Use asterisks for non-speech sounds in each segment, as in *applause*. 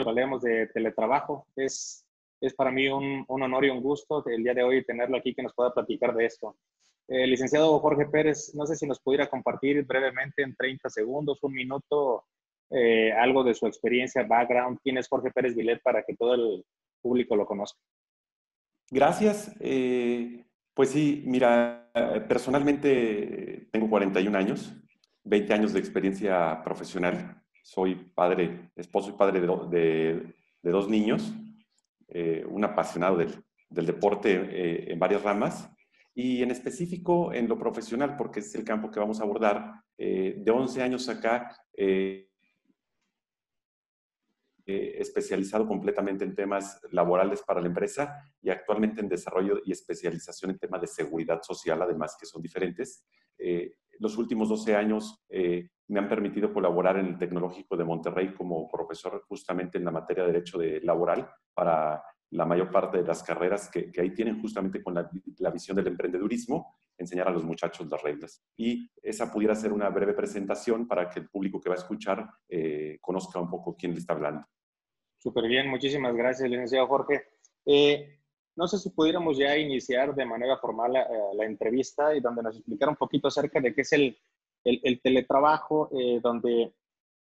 hablemos de teletrabajo. Es, es para mí un, un, honor y un gusto el día de hoy tenerlo aquí que nos pueda platicar de esto. Eh, licenciado Jorge Pérez, no sé si nos pudiera compartir brevemente en 30 segundos, un minuto, eh, algo de su experiencia, background. ¿Quién es Jorge Pérez Vilet para que todo el público lo conozca? Gracias. Eh, pues sí, mira, personalmente tengo 41 años, 20 años de experiencia profesional. Soy padre, esposo y padre de, de, dos niños, un apasionado del, del deporte en varias ramas y en específico en lo profesional, porque es el campo que vamos a abordar. Eh, de 11 años acá, eh, eh, especializado completamente en temas laborales para la empresa y actualmente en desarrollo y especialización en temas de seguridad social, además que son diferentes. Los últimos 12 años me han permitido colaborar en el Tecnológico de Monterrey como profesor justamente en la materia de derecho de laboral para la mayor parte de las carreras que, ahí tienen justamente con la, visión del emprendedurismo, enseñar a los muchachos las reglas. Y esa pudiera ser una breve presentación para que el público que va a escuchar eh, conozca un poco quién le está hablando. Súper bien, muchísimas gracias, licenciado Jorge. Eh, no sé si pudiéramos ya iniciar de manera formal la, eh, entrevista y donde nos explicara un poquito acerca de qué es el, el, teletrabajo, donde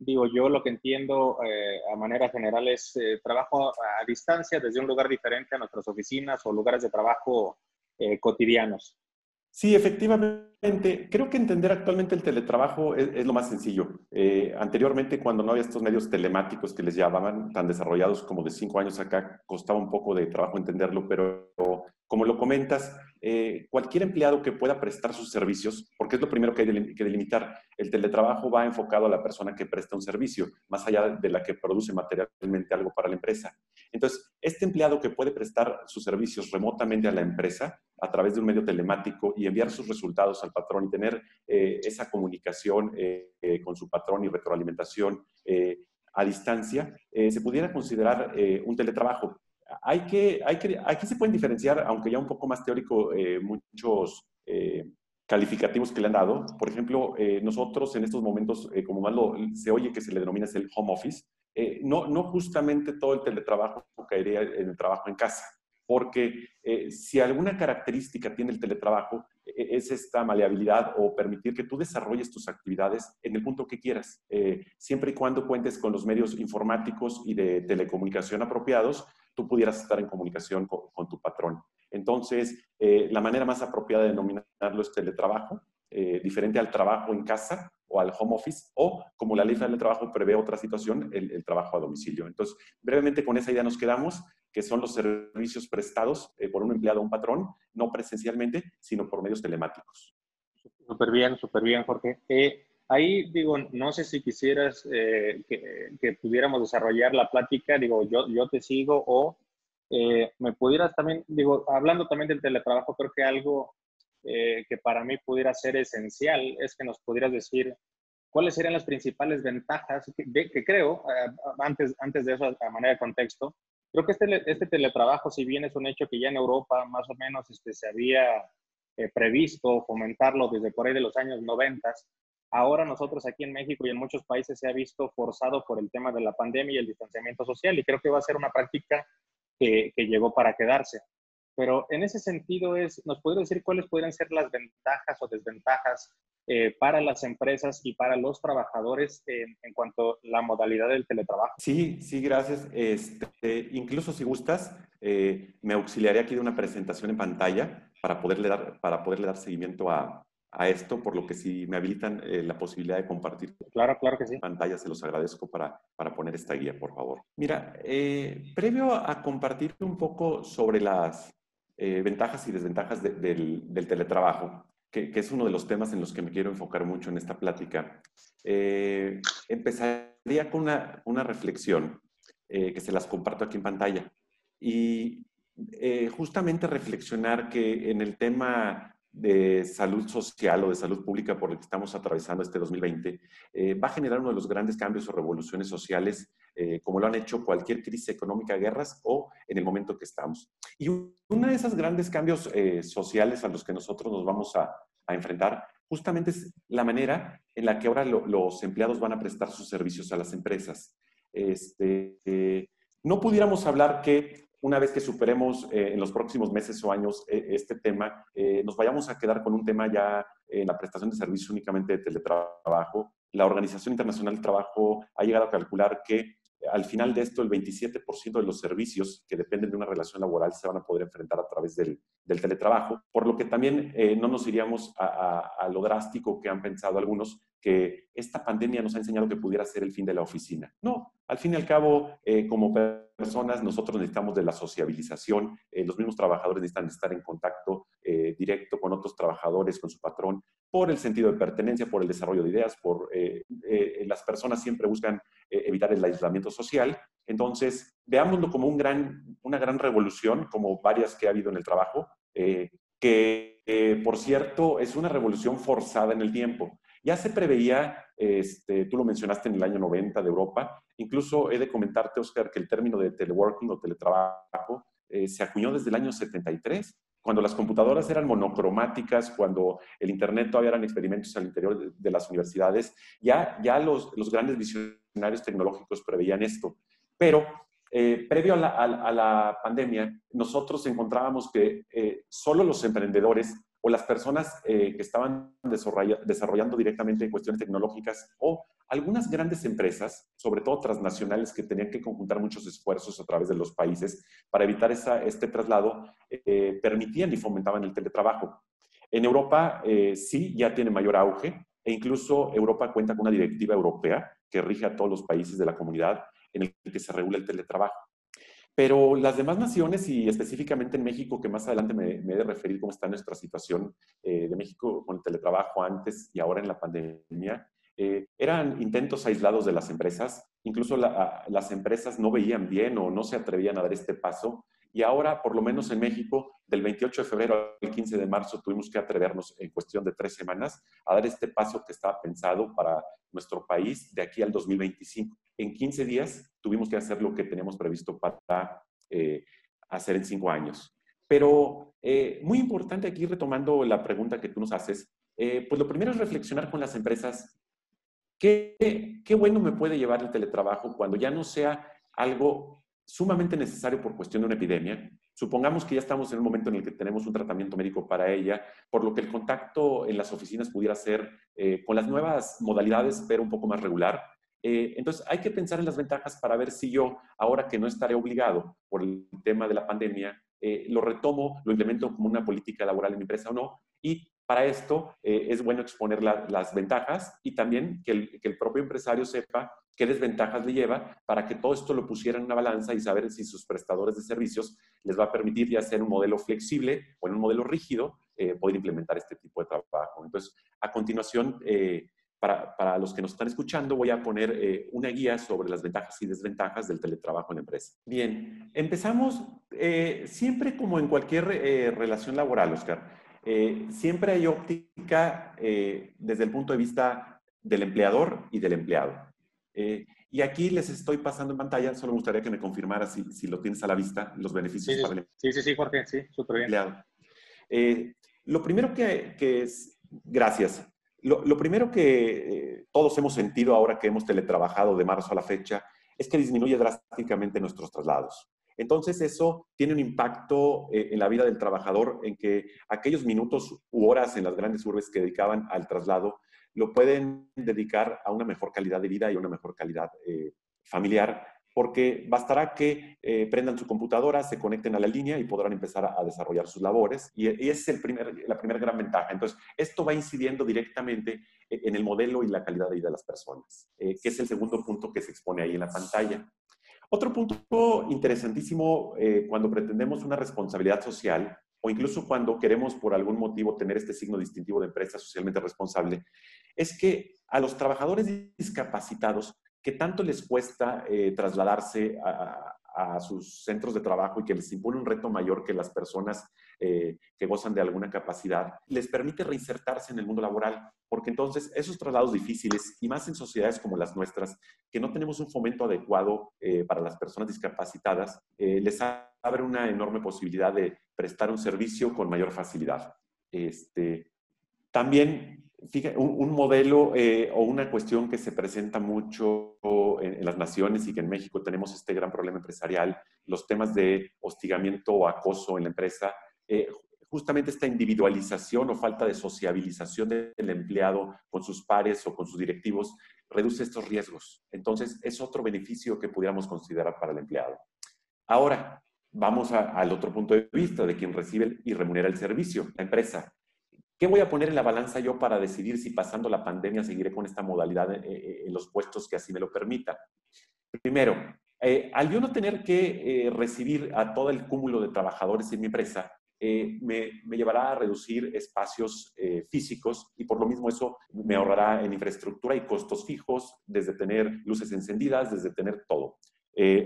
digo, yo lo que entiendo eh, a manera general es eh, trabajo a, distancia desde un lugar diferente a nuestras oficinas o lugares de trabajo eh, cotidianos. Sí, efectivamente. Creo que entender actualmente el teletrabajo es, lo más sencillo. anteriormente, cuando no había estos medios telemáticos que les llamaban tan desarrollados como de cinco años acá, costaba un poco de trabajo entenderlo, pero como lo comentas, eh, cualquier empleado que pueda prestar sus servicios, porque es lo primero que hay que delimitar, el teletrabajo va enfocado a la persona que presta un servicio, más allá de la que produce materialmente algo para la empresa. Entonces, este empleado que puede prestar sus servicios remotamente a la empresa a través de un medio telemático y enviar sus resultados al patrón y tener eh, esa comunicación eh, con su patrón y retroalimentación a distancia, se pudiera considerar un teletrabajo hay que, hay que, aquí se pueden diferenciar, aunque ya un poco más teórico, eh, muchos eh, calificativos que le han dado. Por ejemplo, eh, nosotros en estos momentos, como más lo, se oye que se le denomina es el home office, no, no justamente todo el teletrabajo caería en el trabajo en casa, porque si alguna característica tiene el teletrabajo, es esta maleabilidad o permitir que tú desarrolles tus actividades en el punto que quieras, siempre y cuando cuentes con los medios informáticos y de telecomunicación apropiados tú pudieras estar en comunicación con, tu patrón. Entonces, eh, la manera más apropiada de denominarlo es teletrabajo, eh, diferente al trabajo en casa o al home office, o como la ley del trabajo prevé otra situación, el, trabajo a domicilio. Entonces, brevemente con esa idea nos quedamos, que son los servicios prestados eh, por un empleado o un patrón, no presencialmente, sino por medios telemáticos. Súper bien, súper bien, Jorge. Ahí digo, no sé si quisieras eh, que, pudiéramos desarrollar la plática, digo, yo, yo te sigo o eh, me pudieras también, digo, hablando también del teletrabajo, creo que algo eh, que para mí pudiera ser esencial es que nos pudieras decir cuáles serían las principales ventajas que, que creo, antes, antes de eso, a manera de contexto, creo que este, este teletrabajo, si bien es un hecho que ya en Europa más o menos este, se había previsto fomentarlo desde por ahí de los años 90, Ahora nosotros aquí en México y en muchos países se ha visto forzado por el tema de la pandemia y el distanciamiento social y creo que va a ser una práctica que, llegó para quedarse. Pero en ese sentido es, ¿nos puede decir cuáles podrían ser las ventajas o desventajas eh, para las empresas y para los trabajadores en, cuanto a la modalidad del teletrabajo? Sí, sí, gracias. Este, incluso si gustas, eh, me auxiliaré aquí de una presentación en pantalla para poderle dar, para poderle dar seguimiento a, a esto, por lo que si me habilitan eh, la posibilidad de compartir claro, claro que sí. pantalla, se los agradezco para, para poner esta guía, por favor. Mira, eh, previo a compartir un poco sobre las eh, ventajas y desventajas del, teletrabajo, que, es uno de los temas en los que me quiero enfocar mucho en esta plática, empezaría con una, reflexión que se las comparto aquí en pantalla. Y justamente reflexionar que en el tema de salud social o de salud pública por el que estamos atravesando este 2020 eh, va a generar uno de los grandes cambios o revoluciones sociales, eh, como lo han hecho cualquier crisis económica, guerras o en el momento que estamos. Y uno de esos grandes cambios eh, sociales a los que nosotros nos vamos a, enfrentar justamente es la manera en la que ahora los empleados van a prestar sus servicios a las empresas. este, no pudiéramos hablar que una vez que superemos eh, en los próximos meses o años eh, este tema, eh, nos vayamos a quedar con un tema ya en la prestación de servicios únicamente de teletrabajo. La Organización Internacional del Trabajo ha llegado a calcular que al final de esto, el 27% de los servicios que dependen de una relación laboral se van a poder enfrentar a través del, teletrabajo, por lo que también eh, no nos iríamos a, lo drástico que han pensado algunos, que esta pandemia nos ha enseñado que pudiera ser el fin de la oficina. No, al fin y al cabo, eh, como personas, nosotros necesitamos de la sociabilización, eh, los mismos trabajadores necesitan estar en contacto directo con otros trabajadores, con su patrón, por el sentido de pertenencia, por el desarrollo de ideas, por las personas siempre buscan evitar el aislamiento social. Entonces, veámoslo como un gran, una gran revolución, como varias que ha habido en el trabajo, eh, que, por cierto, es una revolución forzada en el tiempo. Ya se preveía, este, tú lo mencionaste en el año 90 de Europa, incluso he de comentarte, Oscar, que el término de teleworking o teletrabajo eh, se acuñó desde el año 73 cuando las computadoras eran monocromáticas, cuando el Internet todavía eran experimentos al interior de, las universidades, ya, ya los, los, grandes visionarios tecnológicos preveían esto. Pero eh, previo a la, pandemia, nosotros encontrábamos que eh, solo los emprendedores o las personas eh, que estaban desarrollando directamente cuestiones tecnológicas o algunas grandes empresas, sobre todo transnacionales, que tenían que conjuntar muchos esfuerzos a través de los países para evitar este traslado, permitían y fomentaban el teletrabajo. En Europa sí ya tiene mayor auge e incluso Europa cuenta con una directiva europea que rige a todos los países de la comunidad en el que se regula el teletrabajo. Pero las demás naciones y específicamente en México, que más adelante me, he de referir cómo está nuestra situación eh, de México con el teletrabajo antes y ahora en la pandemia, eh, eran intentos aislados de las empresas. Incluso las empresas no veían bien o no se atrevían a dar este paso y ahora, por lo menos en México, del 28 de febrero al 15 de marzo, tuvimos que atrevernos en cuestión de tres semanas a dar este paso que estaba pensado para nuestro país de aquí al 2025. En 15 días tuvimos que hacer lo que teníamos previsto para eh, hacer en cinco años. Pero eh, muy importante aquí, retomando la pregunta que tú nos haces, eh, pues lo primero es reflexionar con las empresas. ¿Qué, ¿Qué bueno me puede llevar el teletrabajo cuando ya no sea algo sumamente necesario por cuestión de una epidemia. Supongamos que ya estamos en un momento en el que tenemos un tratamiento médico para ella, por lo que el contacto en las oficinas pudiera ser eh, con las nuevas modalidades, pero un poco más regular. Eh, entonces, hay que pensar en las ventajas para ver si yo, ahora que no estaré obligado por el tema de la pandemia, eh, lo retomo, lo implemento como una política laboral en mi empresa o no. Y para esto es bueno exponer las ventajas y también que el, que el propio empresario sepa qué desventajas le lleva para que todo esto lo pusiera en una balanza y saber si sus prestadores de servicios les va a permitir ya ser un modelo flexible o en un modelo rígido eh, poder implementar este tipo de trabajo. Entonces, a continuación, eh, para, para, los que nos están escuchando, voy a poner eh, una guía sobre las ventajas y desventajas del teletrabajo en empresa. Bien, empezamos siempre como en cualquier relación laboral, Oscar. siempre hay óptica desde el punto de vista del empleador y del empleado. Eh, y aquí les estoy pasando en pantalla, solo me gustaría que me confirmara si, si lo tienes a la vista, los beneficios sí, para Sí, sí, sí, Jorge, sí, súper bien. Empleado. Eh, lo primero que, que, es, gracias, lo, lo primero que eh, todos hemos sentido ahora que hemos teletrabajado de marzo a la fecha es que disminuye drásticamente nuestros traslados. Entonces eso tiene un impacto en la vida del trabajador en que aquellos minutos u horas en las grandes urbes que dedicaban al traslado lo pueden dedicar a una mejor calidad de vida y a una mejor calidad eh, familiar, porque bastará que eh, prendan su computadora, se conecten a la línea y podrán empezar a, desarrollar sus labores. Y, esa es el primer, la primera gran ventaja. Entonces, esto va incidiendo directamente en el modelo y la calidad de vida de las personas, eh, que es el segundo punto que se expone ahí en la pantalla. Otro punto interesantísimo cuando pretendemos una responsabilidad social o incluso cuando queremos por algún motivo tener este signo distintivo de empresa socialmente responsable, es que a los trabajadores discapacitados que tanto les cuesta eh, trasladarse a, sus centros de trabajo y que les impone un reto mayor que las personas eh, que gozan de alguna capacidad, les permite reinsertarse en el mundo laboral, porque entonces esos traslados difíciles, y más en sociedades como las nuestras, que no tenemos un fomento adecuado eh, para las personas discapacitadas, les abre una enorme posibilidad de prestar un servicio con mayor facilidad. Este, también Fíjate, un, modelo eh, o una cuestión que se presenta mucho en, las naciones y que en México tenemos este gran problema empresarial, los temas de hostigamiento o acoso en la empresa, eh, justamente esta individualización o falta de sociabilización del empleado con sus pares o con sus directivos reduce estos riesgos. Entonces, es otro beneficio que pudiéramos considerar para el empleado. Ahora, vamos al otro punto de vista de quien recibe y remunera el servicio, la empresa. ¿Qué voy a poner en la balanza yo para decidir si pasando la pandemia seguiré con esta modalidad eh, eh, en los puestos que así me lo permita? Primero, eh, al yo no tener que recibir a todo el cúmulo de trabajadores en mi empresa, me, me, llevará a reducir espacios físicos y por lo mismo eso me ahorrará en infraestructura y costos fijos, desde tener luces encendidas, desde tener todo.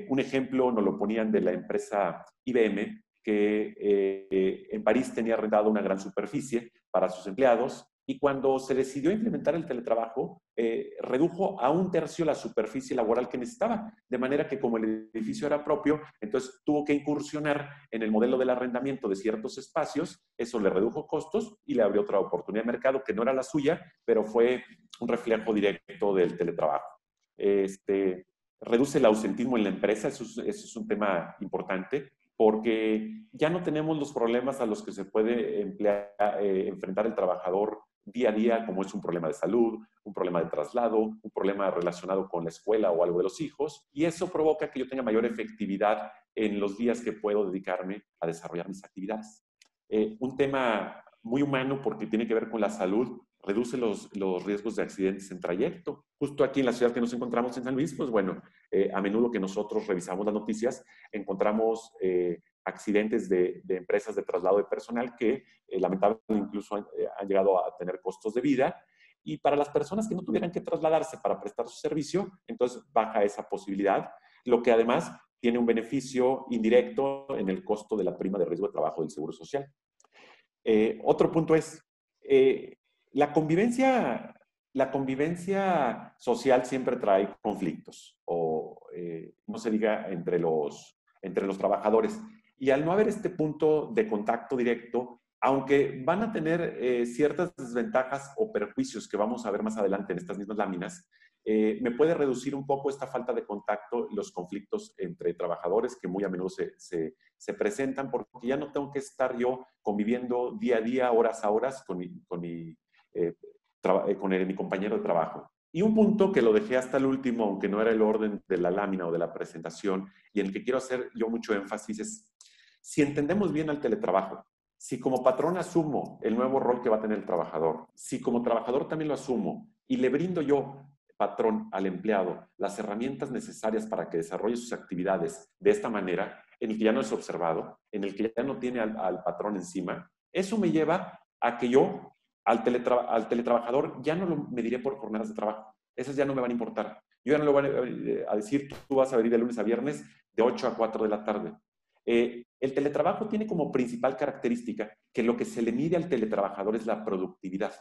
un ejemplo nos lo ponían de la empresa IBM, que eh, en París tenía arrendado una gran superficie para sus empleados y cuando se decidió implementar el teletrabajo, eh, redujo a un tercio la superficie laboral que necesitaba, de manera que como el edificio era propio, entonces tuvo que incursionar en el modelo del arrendamiento de ciertos espacios, eso le redujo costos y le abrió otra oportunidad de mercado que no era la suya, pero fue un reflejo directo del teletrabajo. Este, reduce el ausentismo en la empresa, eso es un tema importante porque ya no tenemos los problemas a los que se puede eh, enfrentar el trabajador día a día, como es un problema de salud, un problema de traslado, un problema relacionado con la escuela o algo de los hijos, y eso provoca que yo tenga mayor efectividad en los días que puedo dedicarme a desarrollar mis actividades. Eh, un tema muy humano porque tiene que ver con la salud, reduce los, riesgos de accidentes en trayecto. Justo aquí en la ciudad que nos encontramos en San Luis, pues bueno, eh, a menudo que nosotros revisamos las noticias, encontramos eh, accidentes de, empresas de traslado de personal que eh, lamentablemente incluso han, llegado a tener costos de vida. Y para las personas que no tuvieran que trasladarse para prestar su servicio, entonces baja esa posibilidad, lo que además tiene un beneficio indirecto en el costo de la prima de riesgo de trabajo del Seguro Social. otro punto es, la convivencia, la convivencia social siempre trae conflictos, o eh, no se diga entre los, entre los trabajadores. Y al no haber este punto de contacto directo, aunque van a tener eh, ciertas desventajas o perjuicios que vamos a ver más adelante en estas mismas láminas, eh, me puede reducir un poco esta falta de contacto, los conflictos entre trabajadores que muy a menudo se, se, presentan, porque ya no tengo que estar yo conviviendo día a día, horas a horas con con mi eh, eh, con mi compañero de trabajo. Y un punto que lo dejé hasta el último, aunque no era el orden de la lámina o de la presentación, y en el que quiero hacer yo mucho énfasis es, si entendemos bien al teletrabajo, si como patrón asumo el nuevo rol que va a tener el trabajador, si como trabajador también lo asumo y le brindo yo, patrón, al empleado las herramientas necesarias para que desarrolle sus actividades de esta manera, en el que ya no es observado, en el que ya no tiene al patrón encima, eso me lleva a que yo al, al teletrabajador ya no lo mediré por jornadas de trabajo. Esas ya no me van a importar. Yo ya no le voy a decir, tú vas a venir de lunes a viernes de 8 a 4 de la tarde. Eh, el teletrabajo tiene como principal característica que lo que se le mide al teletrabajador es la productividad.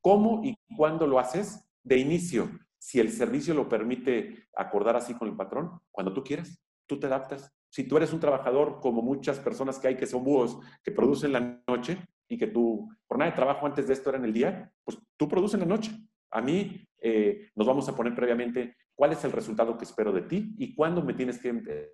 ¿Cómo y cuándo lo haces? De inicio, si el servicio lo permite acordar así con el patrón, cuando tú quieras, tú te adaptas. Si tú eres un trabajador como muchas personas que hay que son búhos que producen la noche, y que tu jornada de trabajo antes de esto era en el día, pues tú produces en la noche. A mí eh, nos vamos a poner previamente cuál es el resultado que espero de ti y cuándo me tienes que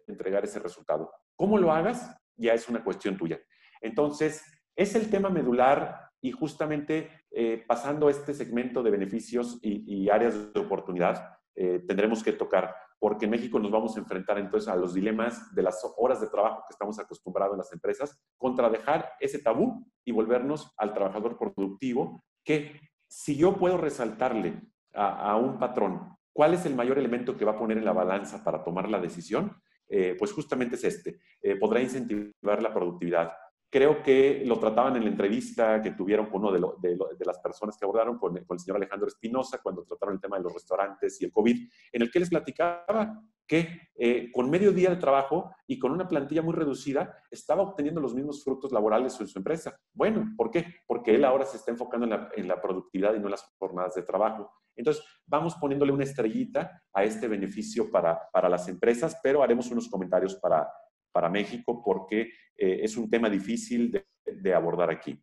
entregar ese resultado. ¿Cómo lo hagas? Ya es una cuestión tuya. Entonces, es el tema medular y justamente eh, pasando este segmento de beneficios y, áreas de oportunidad, eh, tendremos que tocar porque en México nos vamos a enfrentar entonces a los dilemas de las horas de trabajo que estamos acostumbrados en las empresas, contra dejar ese tabú y volvernos al trabajador productivo, que si yo puedo resaltarle a, un patrón cuál es el mayor elemento que va a poner en la balanza para tomar la decisión, eh, pues justamente es este. Eh, podrá incentivar la productividad, Creo que lo trataban en la entrevista que tuvieron con uno de, las personas que abordaron, con, el señor Alejandro Espinosa, cuando trataron el tema de los restaurantes y el COVID, en el que les platicaba que eh, con medio día de trabajo y con una plantilla muy reducida estaba obteniendo los mismos frutos laborales en su empresa. Bueno, ¿por qué? Porque él ahora se está enfocando en la, productividad y no en las jornadas de trabajo. Entonces, vamos poniéndole una estrellita a este beneficio para, para las empresas, pero haremos unos comentarios para, para México porque eh, es un tema difícil de, abordar aquí.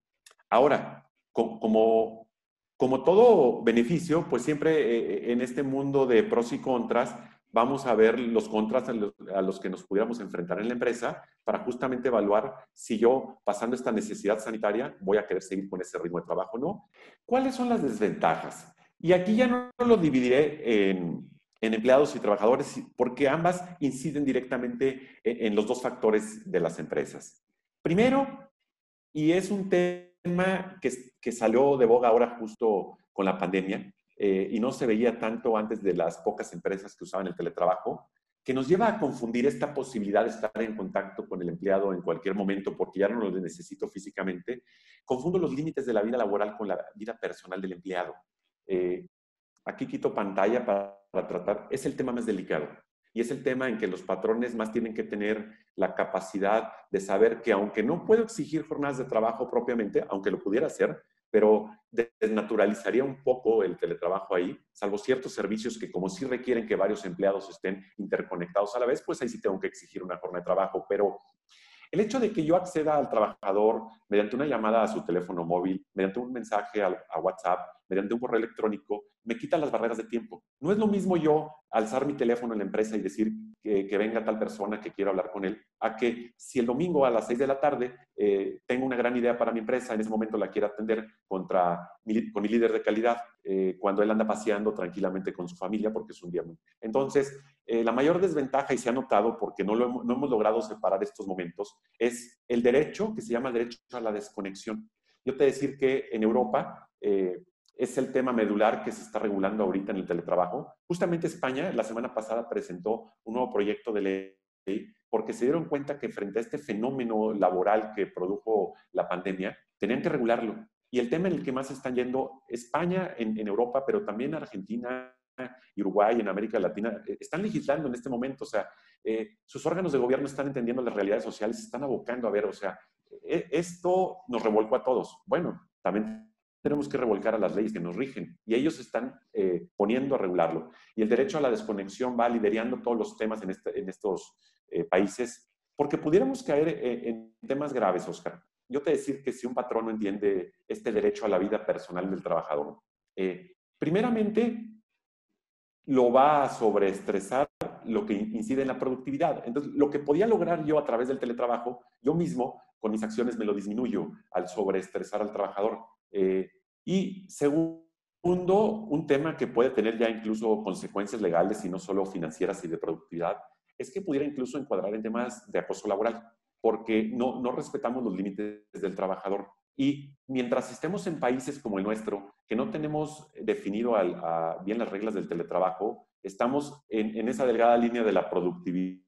Ahora, como, como todo beneficio, pues siempre eh, en este mundo de pros y contras, vamos a ver los contras a los, que nos pudiéramos enfrentar en la empresa para justamente evaluar si yo, pasando esta necesidad sanitaria, voy a querer seguir con ese ritmo de trabajo o no. ¿Cuáles son las desventajas? Y aquí ya no lo dividiré en, empleados y trabajadores porque ambas inciden directamente en los dos factores de las empresas. Primero, y es un tema que, que salió de boga ahora justo con la pandemia eh, y no se veía tanto antes de las pocas empresas que usaban el teletrabajo, que nos lleva a confundir esta posibilidad de estar en contacto con el empleado en cualquier momento porque ya no lo necesito físicamente. Confundo los límites de la vida laboral con la vida personal del empleado. Eh, aquí quito pantalla para, tratar, es el tema más delicado. Y es el tema en que los patrones más tienen que tener la capacidad de saber que aunque no puedo exigir jornadas de trabajo propiamente, aunque lo pudiera hacer, pero desnaturalizaría un poco el teletrabajo ahí, salvo ciertos servicios que como sí requieren que varios empleados estén interconectados a la vez, pues ahí sí tengo que exigir una jornada de trabajo, pero el hecho de que yo acceda al trabajador mediante una llamada a su teléfono móvil, mediante un mensaje a, WhatsApp, mediante un correo electrónico, me quita las barreras de tiempo. No es lo mismo yo alzar mi teléfono en la empresa y decir que, venga tal persona que quiero hablar con él, a que si el domingo a las 6 de la tarde eh, tengo una gran idea para mi empresa, en ese momento la quiero atender contra con mi líder de calidad, eh, cuando él anda paseando tranquilamente con su familia, porque es un día muy... Entonces, eh, la mayor desventaja, y se ha notado porque no, lo hemos, no hemos logrado separar estos momentos, es el derecho, que se llama derecho a la desconexión. Yo te decir que en Europa es el tema medular que se está regulando ahorita en el teletrabajo. Justamente España la semana pasada presentó un nuevo proyecto de ley porque se dieron cuenta que frente a este fenómeno laboral que produjo la pandemia, tenían que regularlo. Y el tema en el que más están yendo España en, Europa, pero también Argentina, Uruguay, en América Latina, eh, están legislando en este momento. O sea, eh, sus órganos de gobierno están entendiendo las realidades sociales, están abocando a ver, o sea, e, esto nos revolcó a todos. Bueno, también tenemos que revolcar a las leyes que nos rigen y ellos están eh, poniendo a regularlo. Y el derecho a la desconexión va liderando todos los temas en, este, estos eh, países porque pudiéramos caer eh, en temas graves, Oscar. Yo te decir que si un patrón no entiende este derecho a la vida personal del trabajador, primeramente lo va a sobreestresar lo que incide en la productividad. Entonces, lo que podía lograr yo a través del teletrabajo, yo mismo con mis acciones me lo disminuyo al sobreestresar al trabajador. Eh, y segundo, un tema que puede tener ya incluso consecuencias legales y no solo financieras y de productividad, es que pudiera incluso encuadrar en temas de acoso laboral, porque no, no respetamos los límites del trabajador. Y mientras estemos en países como el nuestro, que no tenemos definido bien las reglas del teletrabajo, estamos en, esa delgada línea de la productividad,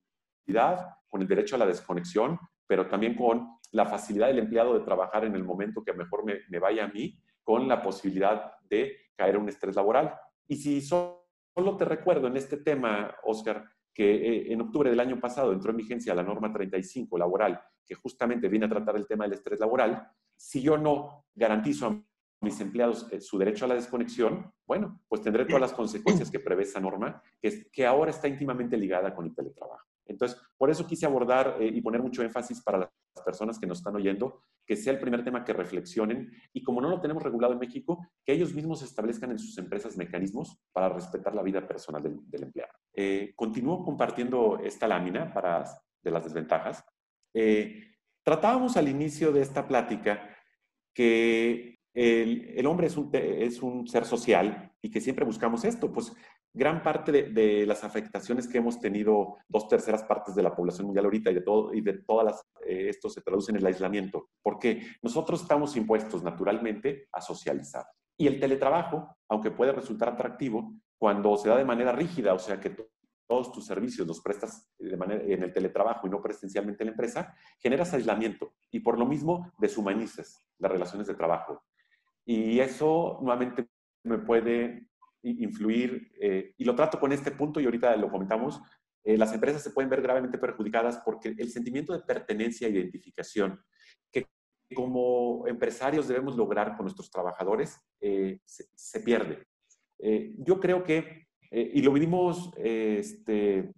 con el derecho a la desconexión, pero también con la facilidad del empleado de trabajar en el momento que mejor me, vaya a mí, con la posibilidad de caer en un estrés laboral. Y si solo te recuerdo en este tema, Oscar, que eh, en octubre del año pasado entró en vigencia la norma 35 laboral, que justamente viene a tratar el tema del estrés laboral, si yo no garantizo a mis empleados eh, su derecho a la desconexión, bueno, pues tendré todas las consecuencias que prevé esa norma, que, que ahora está íntimamente ligada con el teletrabajo. Entonces, por eso quise abordar eh, y poner mucho énfasis para las personas que nos están oyendo, que sea el primer tema que reflexionen y como no lo tenemos regulado en México, que ellos mismos establezcan en sus empresas mecanismos para respetar la vida personal del, empleado. Eh, continúo compartiendo esta lámina para, de las desventajas. Eh, tratábamos al inicio de esta plática que el, hombre es un, es un, ser social y que siempre buscamos esto, pues gran parte de, las afectaciones que hemos tenido dos terceras partes de la población mundial ahorita y de, todo, y de todas las, eh, esto se traduce en el aislamiento, porque nosotros estamos impuestos naturalmente a socializar. Y el teletrabajo, aunque puede resultar atractivo, cuando se da de manera rígida, o sea que todos tus servicios los prestas de manera, en el teletrabajo y no presencialmente en la empresa, generas aislamiento y por lo mismo deshumanizas las relaciones de trabajo. Y eso nuevamente me puede influir, eh, y lo trato con este punto y ahorita lo comentamos, eh, las empresas se pueden ver gravemente perjudicadas porque el sentimiento de pertenencia e identificación que como empresarios debemos lograr con nuestros trabajadores eh, se, pierde. yo creo que, y lo vimos este,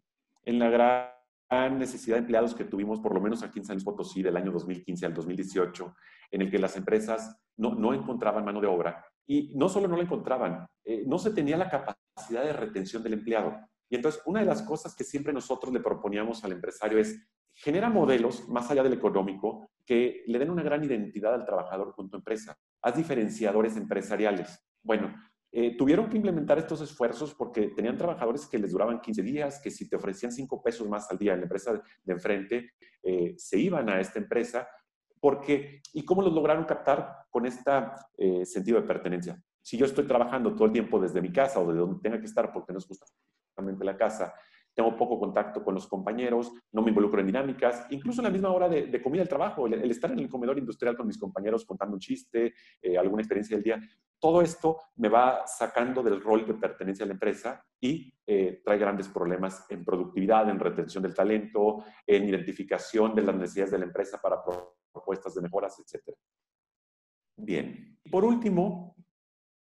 en la gran necesidad de empleados que tuvimos, por lo menos aquí en San Luis Potosí, del año 2015 al 2018, en el que las empresas no, no encontraban mano de obra, y no solo no la encontraban, eh, no se tenía la capacidad de retención del empleado. Y entonces, una de las cosas que siempre nosotros le proponíamos al empresario es, genera modelos más allá del económico que le den una gran identidad al trabajador con tu empresa. Haz diferenciadores empresariales. Bueno, eh, tuvieron que implementar estos esfuerzos porque tenían trabajadores que les duraban 15 días, que si te ofrecían 5 pesos más al día en la empresa de enfrente, eh, se iban a esta empresa. Porque, ¿Y cómo los lograron captar con este sentido de pertenencia? Si yo estoy trabajando todo el tiempo desde mi casa o de donde tenga que estar porque no es justamente la casa, tengo poco contacto con los compañeros, no me involucro en dinámicas, incluso en la misma hora de, comida del trabajo, el, estar en el comedor industrial con mis compañeros contando un chiste, eh, alguna experiencia del día, todo esto me va sacando del rol de pertenencia a la empresa y eh, trae grandes problemas en productividad, en retención del talento, en identificación de las necesidades de la empresa para propuestas de mejoras, etc. Bien. Por último,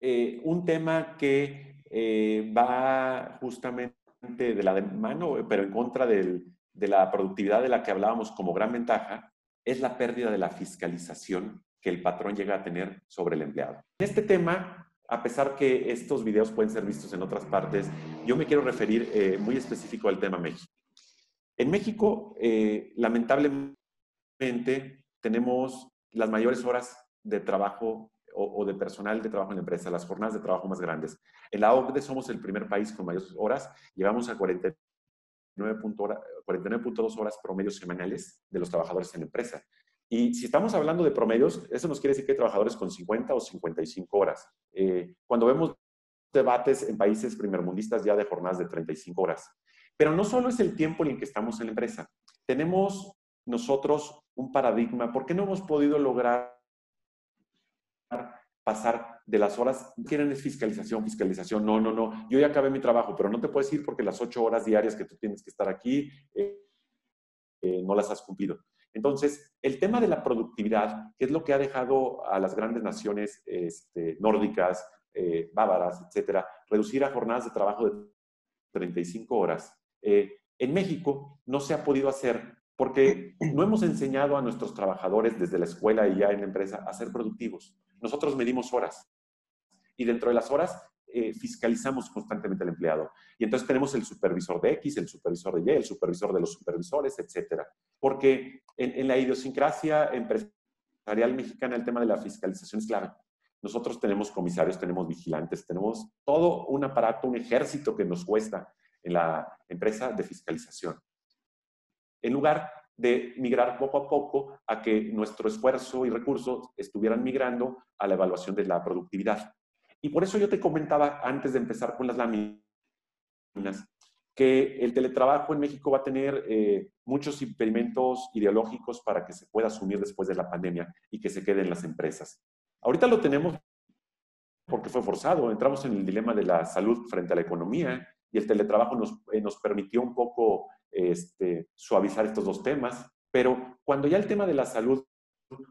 eh, un tema que eh, va justamente de la mano, pero en contra de la productividad de la que hablábamos como gran ventaja, es la pérdida de la fiscalización que el patrón llega a tener sobre el empleado. En este tema, a pesar que estos videos pueden ser vistos en otras partes, yo me quiero referir eh, muy específico al tema México. En México, lamentablemente, tenemos las mayores horas de trabajo o, de personal de trabajo en la empresa, las jornadas de trabajo más grandes. En la OCDE somos el primer país con mayores horas, llegamos a 49.2 horas promedios semanales de los trabajadores en la empresa. Y si estamos hablando de promedios, eso nos quiere decir que hay trabajadores con 50 o 55 horas. Eh, cuando vemos debates en países primermundistas ya de jornadas de 35 horas. Pero no solo es el tiempo en el que estamos en la empresa. Tenemos nosotros un paradigma. ¿Por qué no hemos podido lograr pasar de las horas? Quieren es fiscalización, fiscalización. No, no, no. Yo ya acabé mi trabajo, pero no te puedes ir porque las ocho horas diarias que tú tienes que estar aquí eh, eh, no las has cumplido. Entonces, el tema de la productividad, que es lo que ha dejado a las grandes naciones este, nórdicas, eh, bávaras, etcétera, reducir a jornadas de trabajo de 35 horas. En México no se ha podido hacer porque no hemos enseñado a nuestros trabajadores desde la escuela y ya en la empresa a ser productivos. Nosotros medimos horas y dentro de las horas eh, fiscalizamos constantemente al empleado. Y entonces tenemos el supervisor de X, el supervisor de Y, el supervisor de los supervisores, etcétera. Porque en, la idiosincrasia empresarial mexicana el tema de la fiscalización es clave. Nosotros tenemos comisarios, tenemos vigilantes, tenemos todo un aparato, un ejército que nos cuesta en la empresa de fiscalización. En lugar de migrar poco a poco a que nuestro esfuerzo y recursos estuvieran migrando a la evaluación de la productividad. Y por eso yo te comentaba antes de empezar con las láminas que el teletrabajo en México va a tener eh, muchos impedimentos ideológicos para que se pueda asumir después de la pandemia y que se quede en las empresas. Ahorita lo tenemos porque fue forzado, entramos en el dilema de la salud frente a la economía y el teletrabajo nos, eh, nos permitió un poco este, suavizar estos dos temas, pero cuando ya el tema de la salud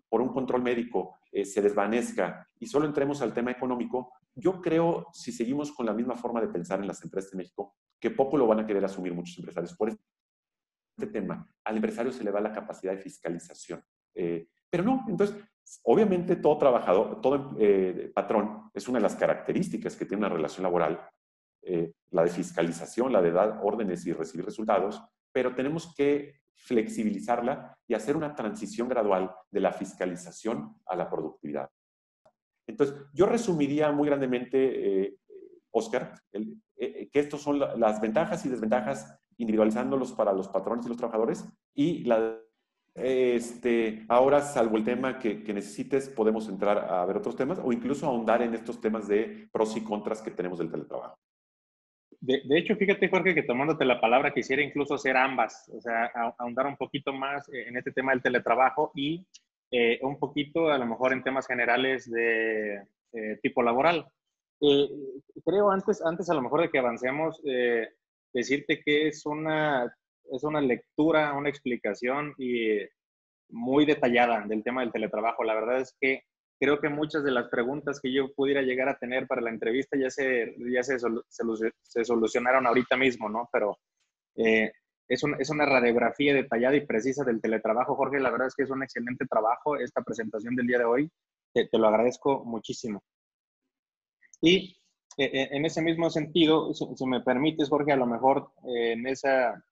por un control médico eh, se desvanezca y solo entremos al tema económico, yo creo, si seguimos con la misma forma de pensar en las empresas de México, que poco lo van a querer asumir muchos empresarios. Por este tema, al empresario se le da la capacidad de fiscalización. Eh, pero no, entonces, obviamente todo trabajador, todo eh, patrón es una de las características que tiene una relación laboral, la de fiscalización, la de dar órdenes y recibir resultados, pero tenemos que flexibilizarla y hacer una transición gradual de la fiscalización a la productividad. Entonces, yo resumiría muy grandemente, eh, Oscar, eh, que estos son las ventajas y desventajas individualizándolos para los patrones y los trabajadores y la, este, ahora, salvo el tema que, que, necesites, podemos entrar a ver otros temas o incluso ahondar en estos temas de pros y contras que tenemos del teletrabajo. De, hecho, fíjate, Jorge, que tomándote la palabra, quisiera incluso hacer ambas, o sea, ahondar un poquito más en este tema del teletrabajo y eh, un poquito, a lo mejor, en temas generales de eh, tipo laboral. Eh, creo antes, antes, a lo mejor, de que avancemos, decirte que es una, es una lectura, una explicación y muy detallada del tema del teletrabajo. La verdad es que creo que muchas de las preguntas que yo pudiera llegar a tener para la entrevista ya se, ya se, se, solucionaron ahorita mismo, ¿no? Pero eh, es, es, una radiografía detallada y precisa del teletrabajo, Jorge. La verdad es que es un excelente trabajo esta presentación del día de hoy. Te, te lo agradezco muchísimo. Y en ese mismo sentido, si, me permites, Jorge, a lo mejor en esa,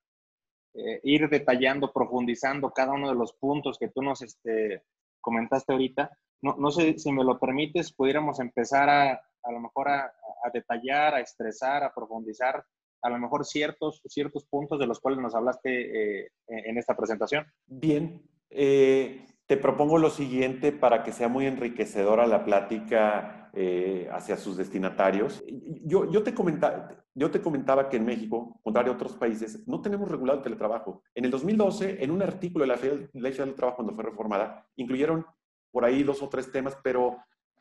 ir detallando, profundizando cada uno de los puntos que tú nos este, comentaste ahorita, no, sé si me lo permites, pudiéramos empezar a, a lo mejor a, detallar, a estresar, a profundizar a lo mejor ciertos, ciertos puntos de los cuales nos hablaste eh, en esta presentación. Bien, eh, te propongo lo siguiente para que sea muy enriquecedora la plática eh, hacia sus destinatarios. Yo, yo, te comentaba, yo te comentaba que en México, contrario a otros países, no tenemos regulado el teletrabajo. En el 2012, en un artículo de la Ley del Trabajo cuando fue reformada, incluyeron por ahí dos o tres temas, pero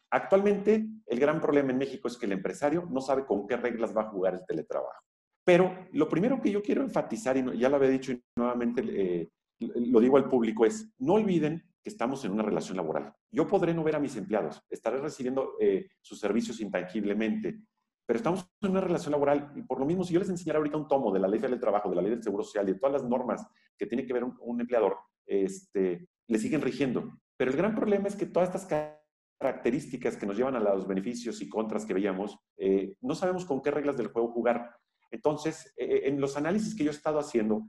actualmente el gran problema en México es que el empresario no sabe con qué reglas va a jugar el teletrabajo. Pero lo primero que yo quiero enfatizar, y ya lo había dicho y nuevamente eh, lo digo al público, es no olviden que estamos en una relación laboral. Yo podré no ver a mis empleados, estaré recibiendo eh, sus servicios intangiblemente, pero estamos en una relación laboral y por lo mismo, si yo les enseñara ahorita un tomo de la ley del trabajo, de la ley del seguro social de todas las normas que tiene que ver un, empleador, este, le siguen rigiendo. Pero el gran problema es que todas estas características que nos llevan a los beneficios y contras que veíamos, eh, no sabemos con qué reglas del juego jugar. Entonces, eh, eh, en los análisis que yo he estado haciendo,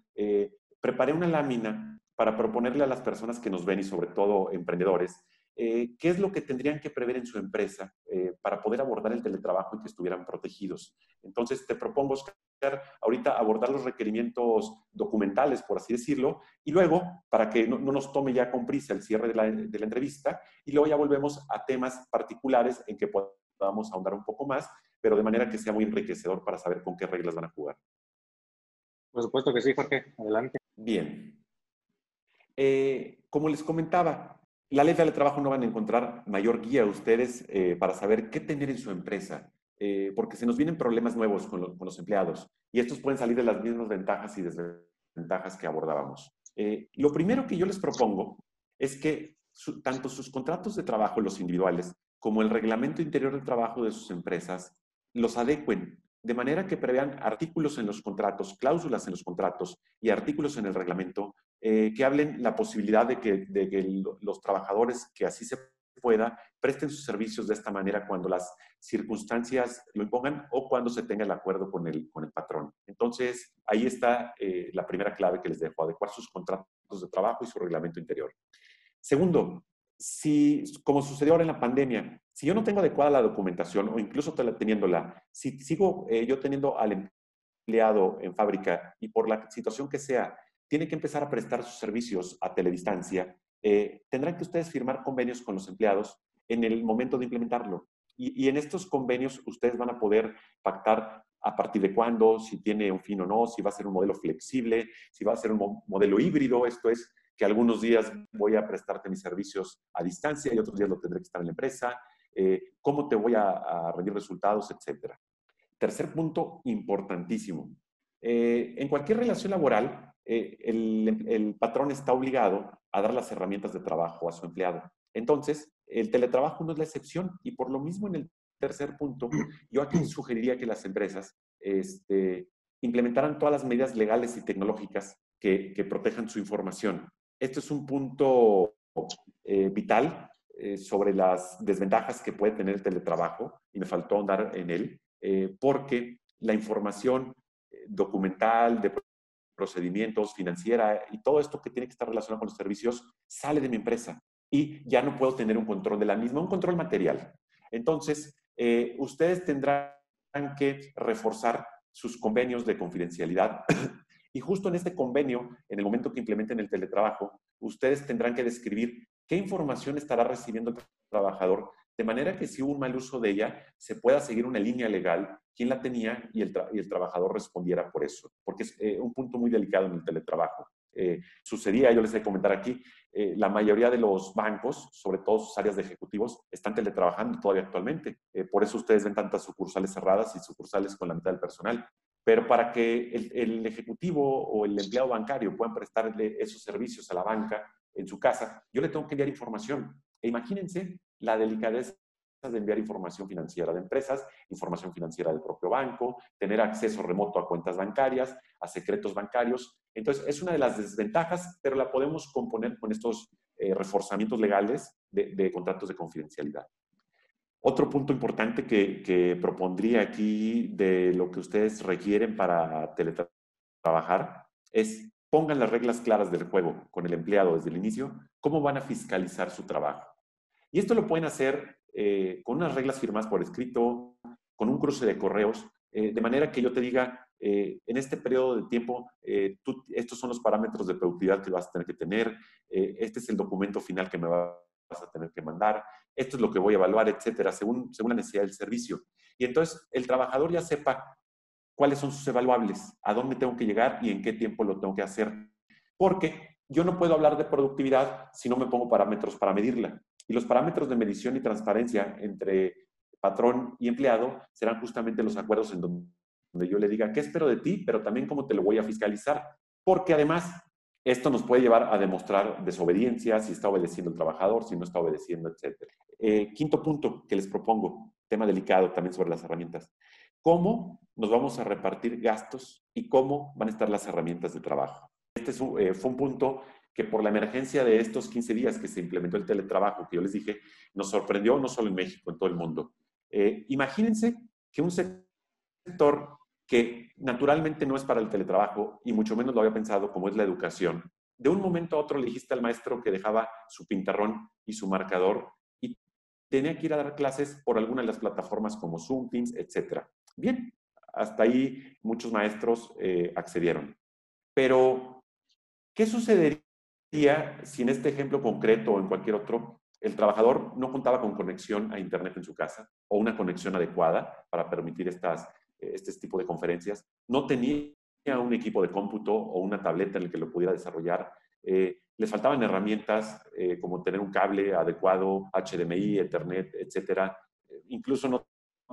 preparé una lámina para proponerle a las personas que nos ven y sobre todo emprendedores, qué es lo que tendrían que prever en su empresa para poder abordar el teletrabajo y que estuvieran protegidos. Entonces, te propongo, Oscar, ahorita abordar los requerimientos documentales, por así decirlo, y luego, para que no, nos tome ya con prisa el cierre de la, de la entrevista, y luego ya volvemos a temas particulares en que podamos ahondar un poco más pero de manera que sea muy enriquecedor para saber con qué reglas van a jugar. Por supuesto que sí, Jorge. Adelante. Bien. Eh, como les comentaba, la ley de trabajo no van a encontrar mayor guía a ustedes eh, para saber qué tener en su empresa, eh, porque se nos vienen problemas nuevos con, los empleados y estos pueden salir de las mismas ventajas y desventajas que abordábamos. lo primero que yo les propongo es que tanto sus contratos de trabajo, los individuales, como el reglamento interior de trabajo de sus empresas los adecuen de manera que prevean artículos en los contratos, cláusulas en los contratos y artículos en el reglamento eh, que hablen la posibilidad de que, los trabajadores que así se pueda presten sus servicios de esta manera cuando las circunstancias lo impongan o cuando se tenga el acuerdo con el, con el patrón. Entonces, ahí está eh, la primera clave que les dejo, adecuar sus contratos de trabajo y su reglamento interior. Segundo, si, como sucedió ahora en la pandemia, si yo no tengo adecuada la documentación o incluso teniéndola, si sigo eh, yo teniendo al empleado en fábrica y por la situación que sea, tiene que empezar a prestar sus servicios a teledistancia, eh, tendrán que ustedes firmar convenios con los empleados en el momento de implementarlo. Y, en estos convenios ustedes van a poder pactar a partir de cuándo, si tiene un fin o no, si va a ser un modelo flexible, si va a ser un modelo híbrido, esto es, que algunos días voy a prestarte mis servicios a distancia y otros días lo tendré que estar en la empresa, eh, cómo te voy a, rendir resultados, etcétera. Tercer punto importantísimo. Eh, en cualquier relación laboral, eh, el, el, patrón está obligado a dar las herramientas de trabajo a su empleado. Entonces, el teletrabajo no es la excepción y por lo mismo en el tercer punto, *clears throat* yo aquí sugeriría que las empresas este, implementaran todas las medidas legales y tecnológicas que, que protejan su información. Este es un punto eh, vital eh, sobre las desventajas que puede tener el teletrabajo, y me faltó andar en él, eh, porque la información documental de procedimientos, financiera y todo esto que tiene que estar relacionado con los servicios sale de mi empresa y ya no puedo tener un control de la misma, un control material. Entonces, ustedes tendrán que reforzar sus convenios de confidencialidad *clears throat* y justo en este convenio, en el momento que implementen el teletrabajo, ustedes tendrán que describir qué información estará recibiendo el trabajador, de manera que si hubo un mal uso de ella, se pueda seguir una línea legal, quién la tenía y el, y el trabajador respondiera por eso, porque es eh, un punto muy delicado en el teletrabajo. Eh, sucedía, yo les a comentar aquí, eh, la mayoría de los bancos, sobre todo sus áreas de ejecutivos, están teletrabajando todavía actualmente. por eso ustedes ven tantas sucursales cerradas y sucursales con la mitad del personal. Pero para que el, ejecutivo o el empleado bancario puedan prestarle esos servicios a la banca en su casa, yo le tengo que enviar información. E imagínense la delicadeza de enviar información financiera de empresas, información financiera del propio banco, tener acceso remoto a cuentas bancarias, a secretos bancarios. Entonces, es una de las desventajas, pero la podemos componer con estos eh, reforzamientos legales de contratos de confidencialidad. Otro punto importante que, que, propondría aquí de lo que ustedes requieren para teletrabajar es pongan las reglas claras del juego con el empleado desde el inicio, cómo van a fiscalizar su trabajo. Y esto lo pueden hacer eh, con unas reglas firmadas por escrito, con un cruce de correos, eh, de manera que yo te diga, eh, en este periodo de tiempo, estos son los parámetros de productividad que vas a tener que tener, este es el documento final que me vas a tener que mandar, esto es lo que voy a evaluar, etcétera, según, según la necesidad del servicio. Y entonces el trabajador ya sepa cuáles son sus evaluables, a dónde tengo que llegar y en qué tiempo lo tengo que hacer. Porque yo no puedo hablar de productividad si no me pongo parámetros para medirla. Y los parámetros de medición y transparencia entre patrón y empleado serán justamente los acuerdos en donde, yo le diga qué espero de ti, pero también cómo te lo voy a fiscalizar. Porque además esto nos puede llevar a demostrar desobediencia, si está obedeciendo el trabajador, si no está obedeciendo, etc. Eh, quinto punto que les propongo, tema delicado también sobre las herramientas. ¿Cómo nos vamos a repartir gastos y cómo van a estar las herramientas de trabajo? Este eh, fue un punto que por la emergencia de estos 15 días que se implementó el teletrabajo, que yo les dije, nos sorprendió no solo en México, en todo el mundo. Eh, imagínense que un sector que naturalmente no es para el teletrabajo y mucho menos lo había pensado como es la educación, de un momento a otro le dijiste al maestro que dejaba su pintarrón y su marcador y tenía que ir a dar clases por alguna de las plataformas como Zoom, Teams, etc. Bien, hasta ahí muchos maestros eh, accedieron. Pero, ¿qué sucedería si en este ejemplo concreto o en cualquier otro, el trabajador no contaba con conexión a Internet en su casa o una conexión adecuada para permitir estas, este tipo de conferencias, no tenía un equipo de cómputo o una tableta en el que lo pudiera desarrollar, eh, le faltaban herramientas eh, como tener un cable adecuado, HDMI, Ethernet, etcétera, incluso no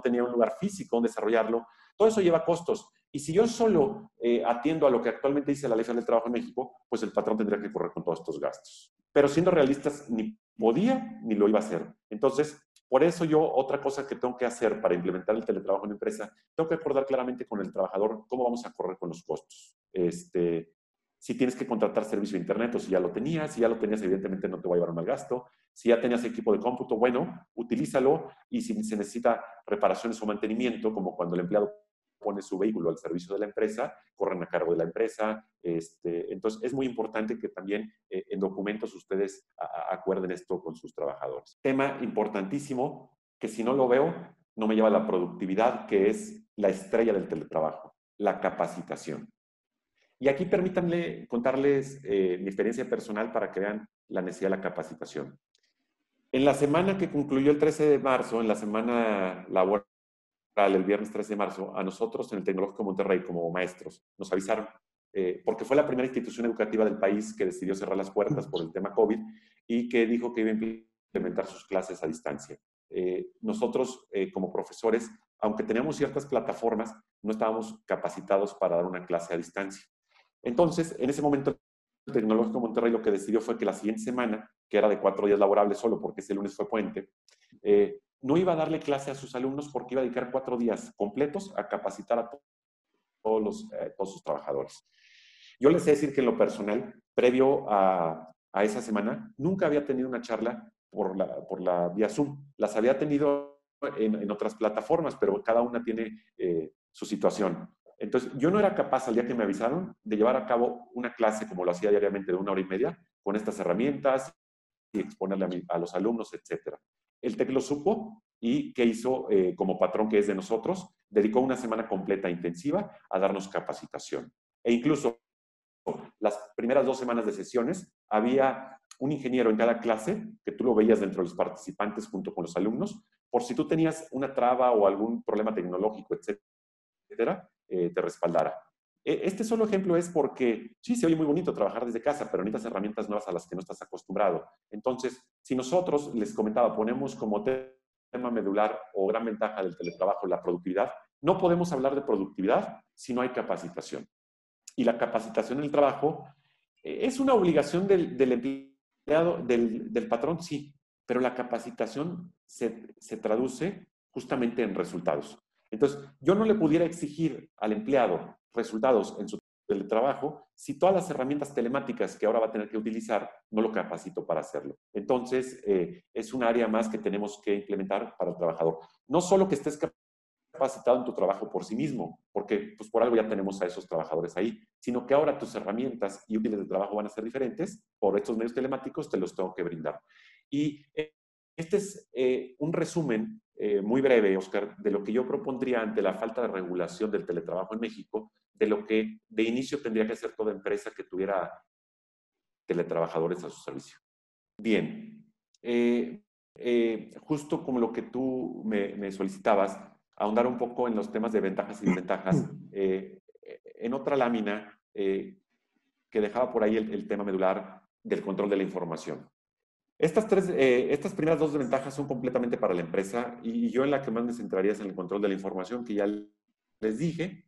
tenía un lugar físico donde desarrollarlo. Todo eso lleva costos. Y si yo solo eh, atiendo a lo que actualmente dice la Ley Federal del Trabajo en México, pues el patrón tendría que correr con todos estos gastos. Pero siendo realistas, ni podía ni lo iba a hacer. Entonces, por eso yo, otra cosa que tengo que hacer para implementar el teletrabajo en la empresa, tengo que acordar claramente con el trabajador cómo vamos a correr con los costos. Este, si tienes que contratar servicio de Internet o si ya lo tenías, si ya lo tenías, evidentemente no te va a llevar un mal gasto. Si ya tenías equipo de cómputo, bueno, utilízalo y si se necesita reparaciones o mantenimiento, como cuando el empleado pone su vehículo al servicio de la empresa, corren a cargo de la empresa. Este, entonces, es muy importante que también eh, en documentos ustedes acuerden esto con sus trabajadores. Tema importantísimo que si no lo veo, no me lleva a la productividad, que es la estrella del teletrabajo, la capacitación. Y aquí permítanme contarles eh, mi experiencia personal para que vean la necesidad de la capacitación. En la semana que concluyó el 13 de marzo, en la semana laboral, el viernes 13 de marzo, a nosotros en el Tecnológico Monterrey como maestros nos avisaron, eh, porque fue la primera institución educativa del país que decidió cerrar las puertas por el tema COVID y que dijo que iba a implementar sus clases a distancia. Eh, nosotros eh, como profesores, aunque teníamos ciertas plataformas, no estábamos capacitados para dar una clase a distancia. Entonces, en ese momento, el Tecnológico Monterrey lo que decidió fue que la siguiente semana, que era de cuatro días laborables solo porque ese lunes fue puente, no iba a darle clase a sus alumnos porque iba a dedicar cuatro días completos a capacitar a todos, los, eh, todos sus trabajadores. Yo les sé decir que en lo personal, previo a, esa semana, nunca había tenido una charla por la, por la vía Zoom. Las había tenido en, otras plataformas, pero cada una tiene eh, su situación. Entonces, yo no era capaz al día que me avisaron de llevar a cabo una clase como lo hacía diariamente de una hora y media con estas herramientas y exponerle a, a los alumnos, etcétera. El TEC lo supo y ¿qué hizo eh, como patrón que es de nosotros? Dedicó una semana completa intensiva a darnos capacitación. E incluso las primeras dos semanas de sesiones había un ingeniero en cada clase, que tú lo veías dentro de los participantes junto con los alumnos, por si tú tenías una traba o algún problema tecnológico, etcétera, eh, te respaldara. E, este solo ejemplo es porque sí, se oye muy bonito trabajar desde casa, pero necesitas herramientas nuevas a las que no estás acostumbrado. Entonces, si nosotros, les comentaba, ponemos como tema medular o gran ventaja del teletrabajo la productividad, no podemos hablar de productividad si no hay capacitación. Y la capacitación en el trabajo eh, es una obligación del, empleado, del, patrón, sí, pero la capacitación se, se traduce justamente en resultados. Entonces, yo no le pudiera exigir al empleado resultados en su teletrabajo si todas las herramientas telemáticas que ahora va a tener que utilizar no lo capacito para hacerlo? Entonces, eh, es un área más que tenemos que implementar para el trabajador. No solo que estés capacitado en tu trabajo por sí mismo, porque pues por algo ya tenemos a esos trabajadores ahí, sino que ahora tus herramientas y útiles de trabajo van a ser diferentes, por estos medios telemáticos te los tengo que brindar. Y eh, este es eh, un resumen eh, muy breve, Oscar, de lo que yo propondría ante la falta de regulación del teletrabajo en México, de lo que de inicio tendría que hacer toda empresa que tuviera teletrabajadores a su servicio. Bien, justo como lo que tú me, me solicitabas, ahondar un poco en los temas de ventajas y desventajas. *clears throat* Eh, en otra lámina eh, que dejaba por ahí el, tema medular del control de la información. Estas, tres, eh, estas primeras dos ventajas son completamente para la empresa y yo en la que más me centraría es en el control de la información, que ya les dije,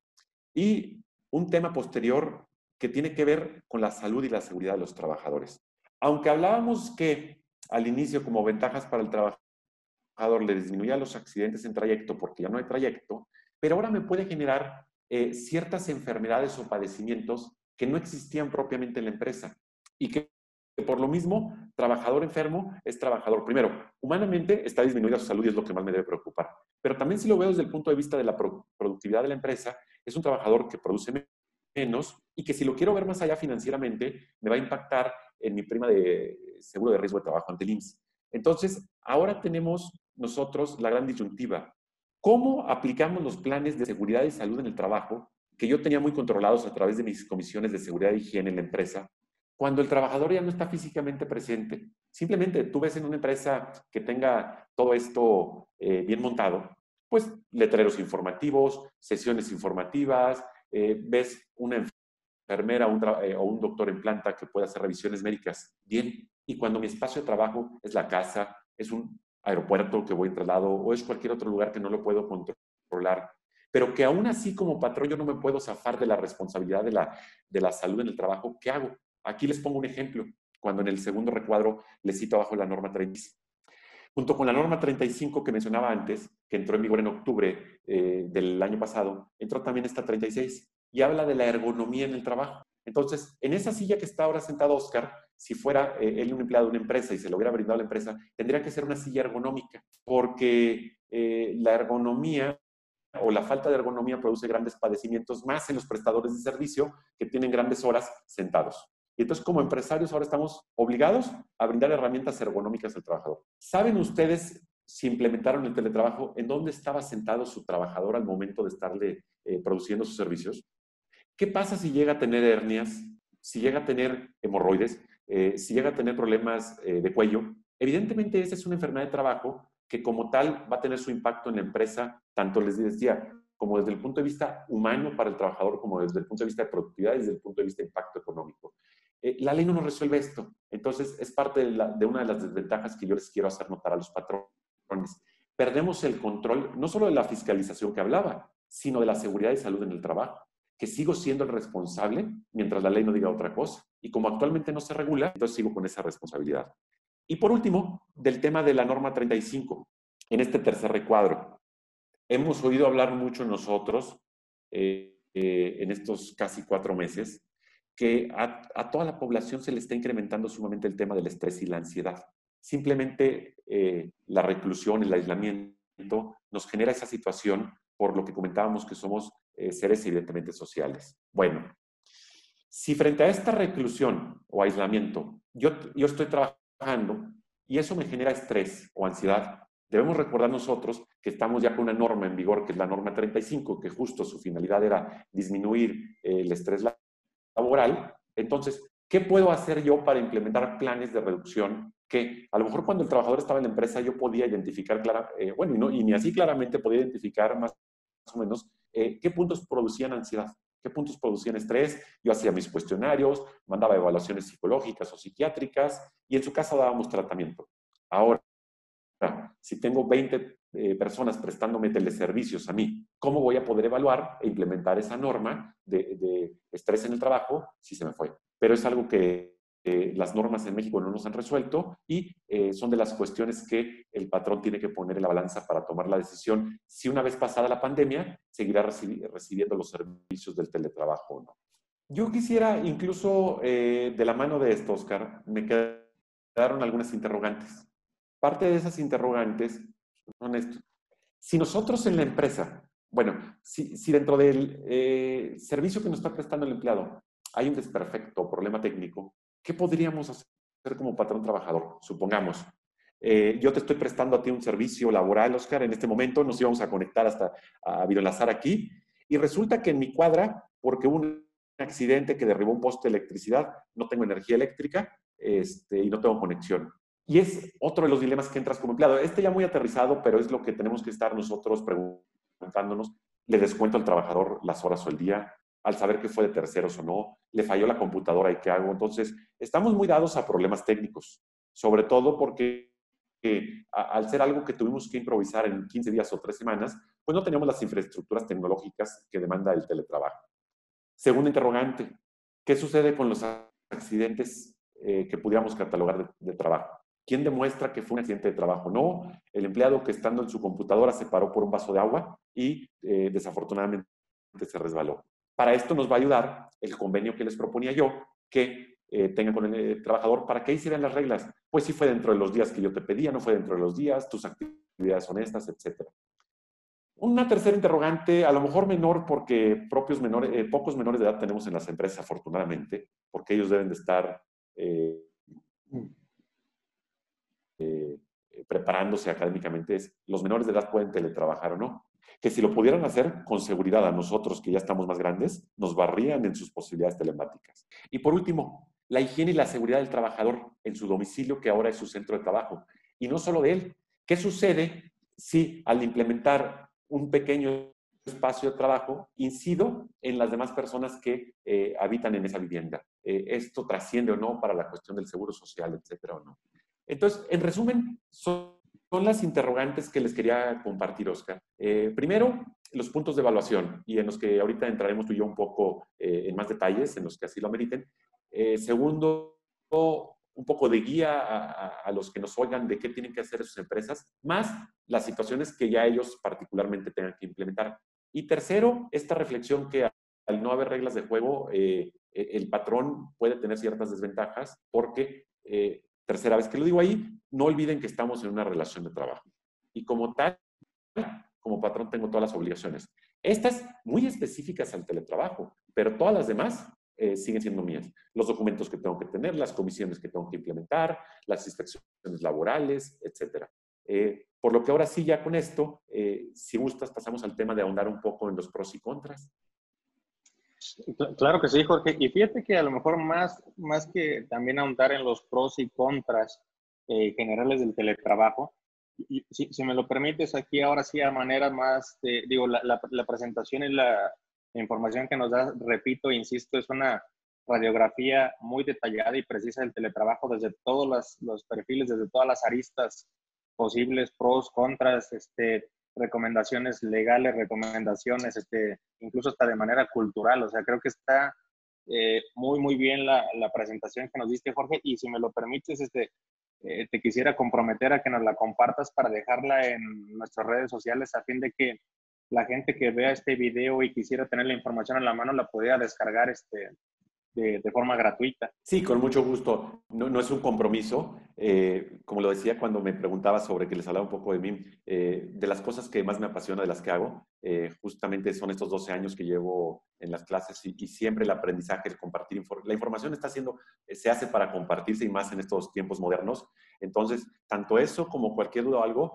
y un tema posterior que tiene que ver con la salud y la seguridad de los trabajadores. Aunque hablábamos que al inicio como ventajas para el trabajo le disminuía los accidentes en trayecto porque ya no hay trayecto, pero ahora me puede generar eh, ciertas enfermedades o padecimientos que no existían propiamente en la empresa y que por lo mismo, trabajador enfermo es trabajador. Primero, humanamente está disminuida su salud y es lo que más me debe preocupar. Pero también si lo veo desde el punto de vista de la productividad de la empresa, es un trabajador que produce menos y que si lo quiero ver más allá financieramente, me va a impactar en mi prima de seguro de riesgo de trabajo ante el IMSS. Entonces, ahora tenemos nosotros la gran disyuntiva. ¿Cómo aplicamos los planes de seguridad y salud en el trabajo que yo tenía muy controlados a través de mis comisiones de seguridad y higiene en la empresa cuando el trabajador ya no está físicamente presente? Simplemente tú ves en una empresa que tenga todo esto eh, bien montado, pues letreros informativos, sesiones informativas, eh, ves una enfermera eh, o un doctor en planta que puede hacer revisiones médicas. Bien, y cuando mi espacio de trabajo es la casa, es un aeropuerto que voy traslado o es cualquier otro lugar que no lo puedo controlar, pero que aún así como patrón yo no me puedo zafar de la responsabilidad de la, de la salud en el trabajo, ¿qué hago? Aquí les pongo un ejemplo, cuando en el segundo recuadro les cito abajo la norma 35. Junto con la norma 35 que mencionaba antes, que entró en vigor en octubre eh, del año pasado, entró también esta 36 y habla de la ergonomía en el trabajo. Entonces, en esa silla que está ahora sentado Oscar, si fuera eh, él un empleado de una empresa y se lo hubiera brindado a la empresa, tendría que ser una silla ergonómica, porque eh, la ergonomía o la falta de ergonomía produce grandes padecimientos más en los prestadores de servicio que tienen grandes horas sentados. Y entonces, como empresarios, ahora estamos obligados a brindar herramientas ergonómicas al trabajador. ¿Saben ustedes si implementaron el teletrabajo, en dónde estaba sentado su trabajador al momento de estarle eh, produciendo sus servicios? ¿Qué pasa si llega a tener hernias, si llega a tener hemorroides, eh, si llega a tener problemas eh, de cuello? Evidentemente esa es una enfermedad de trabajo que como tal va a tener su impacto en la empresa, tanto les decía, como desde el punto de vista humano para el trabajador, como desde el punto de vista de productividad y desde el punto de vista de impacto económico. Eh, la ley no nos resuelve esto. Entonces, es parte de, una de las desventajas que yo les quiero hacer notar a los patrones. Perdemos el control, no solo de la fiscalización que hablaba, sino de la seguridad y salud en el trabajo que sigo siendo el responsable mientras la ley no diga otra cosa. Y como actualmente no se regula, entonces sigo con esa responsabilidad. Y por último, del tema de la norma 35, en este tercer recuadro. Hemos oído hablar mucho nosotros eh, eh, en estos casi cuatro meses que a, toda la población se le está incrementando sumamente el tema del estrés y la ansiedad. Simplemente eh, la reclusión, el aislamiento nos genera esa situación por lo que comentábamos que somos eh, seres evidentemente sociales. Bueno, si frente a esta reclusión o aislamiento yo, yo estoy trabajando y eso me genera estrés o ansiedad, debemos recordar nosotros que estamos ya con una norma en vigor, que es la norma 35, que justo su finalidad era disminuir eh, el estrés laboral. Entonces, ¿qué puedo hacer yo para implementar planes de reducción que a lo mejor cuando el trabajador estaba en la empresa yo podía identificar, clara, eh, bueno, y, ni así claramente podía identificar más o menos eh, qué puntos producían ansiedad, qué puntos producían estrés. Yo hacía mis cuestionarios, mandaba evaluaciones psicológicas o psiquiátricas y en su casa dábamos tratamiento. Ahora, si tengo 20 eh, personas prestándome teleservicios a mí, ¿cómo voy a poder evaluar e implementar esa norma de, estrés en el trabajo si se me fue? Pero es algo que eh, las normas en México no nos han resuelto y eh, son de las cuestiones que el patrón tiene que poner en la balanza para tomar la decisión si una vez pasada la pandemia seguirá recibiendo los servicios del teletrabajo o no. Yo quisiera incluso, eh, de la mano de esto, Oscar, me quedaron algunas interrogantes. Parte de esas interrogantes son esto. Si nosotros en la empresa, bueno, si, dentro del eh, servicio que nos está prestando el empleado hay un desperfecto problema técnico, ¿qué podríamos hacer como patrón trabajador? Supongamos, eh, yo te estoy prestando a ti un servicio laboral, Oscar, en este momento nos íbamos a conectar hasta a videoenlazar aquí, y resulta que en mi cuadra, porque hubo un accidente que derribó un poste de electricidad, no tengo energía eléctrica este, y no tengo conexión. Y es otro de los dilemas que entras como empleado. Este ya muy aterrizado, pero es lo que tenemos que estar nosotros preguntándonos. ¿Le descuento al trabajador las horas o el día? Al saber que fue de terceros o no, le falló la computadora y qué hago. Entonces, estamos muy dados a problemas técnicos, sobre todo porque al ser algo que tuvimos que improvisar en 15 días o 3 semanas, pues no teníamos las infraestructuras tecnológicas que demanda el teletrabajo. Segundo interrogante, ¿qué sucede con los accidentes eh, que pudiéramos catalogar de, trabajo? ¿Quién demuestra que fue un accidente de trabajo? No, el empleado que estando en su computadora se paró por un vaso de agua y eh, desafortunadamente se resbaló. Para esto nos va a ayudar el convenio que les proponía yo, que eh, tengan con el trabajador para que hicieran las reglas. Pues si fue dentro de los días que yo te pedía, no fue dentro de los días, tus actividades honestas, etc. Una tercera interrogante, a lo mejor menor porque propios menores, eh, pocos menores de edad tenemos en las empresas, afortunadamente, porque ellos deben de estar eh, eh, preparándose académicamente, es los menores de edad pueden teletrabajar o no. Que si lo pudieran hacer con seguridad a nosotros que ya estamos más grandes, nos barrían en sus posibilidades telemáticas. Y por último, la higiene y la seguridad del trabajador en su domicilio, que ahora es su centro de trabajo. Y no solo de él. ¿Qué sucede si al implementar un pequeño espacio de trabajo, incido en las demás personas que eh, habitan en esa vivienda. Esto trasciende o no para la cuestión del seguro social, etcétera o no. Entonces, en resumen, son, las interrogantes que les quería compartir, Oscar. Eh, primero, los puntos de evaluación y en los que ahorita entraremos tú y yo un poco en más detalles, en los que así lo ameriten. segundo, un poco de guía a, los que nos oigan de qué tienen que hacer sus empresas, más las situaciones que ya ellos particularmente tengan que implementar. Y tercero, esta reflexión que al no haber reglas de juego, eh, e, el patrón puede tener ciertas desventajas porque, eh, tercera vez que lo digo ahí, no olviden que estamos en una relación de trabajo. Y como tal, como patrón tengo todas las obligaciones. Estas muy específicas al teletrabajo, pero todas las demás eh, siguen siendo mías. Los documentos que tengo que tener, las comisiones que tengo que implementar, las inspecciones laborales, etc. Eh, por lo que ahora sí, ya con esto, eh, si gustas, pasamos al tema de ahondar un poco en los pros y contras. Claro que sí, Jorge. Y fíjate que a lo mejor más, más que también ahondar en los pros y contras generales del teletrabajo, si, me lo permites, aquí ahora sí a manera más, digo, la, presentación y la, información que nos da, repito, insisto, es una radiografía muy detallada y precisa del teletrabajo desde todos los, perfiles, desde todas las aristas posibles, pros, contras, este, recomendaciones legales, recomendaciones, este, incluso hasta de manera cultural. O sea, creo que está eh, muy, muy bien la, presentación que nos diste, Jorge. Y si me lo permites, este, eh, te quisiera comprometer a que nos la compartas para dejarla en nuestras redes sociales a fin de que la gente que vea este video y quisiera tener la información en la mano la podría descargar este, de, forma gratuita. Sí, con mucho gusto. No, no es un compromiso. Eh, como lo decía cuando me preguntaba sobre que les hablaba un poco de mí, eh, de las cosas que más me apasiona de las que hago, eh, justamente son estos 12 años que llevo en las clases y, siempre el aprendizaje, el compartir. la información está haciendo, se hace para compartirse y más en estos tiempos modernos. Entonces, tanto eso como cualquier duda o algo,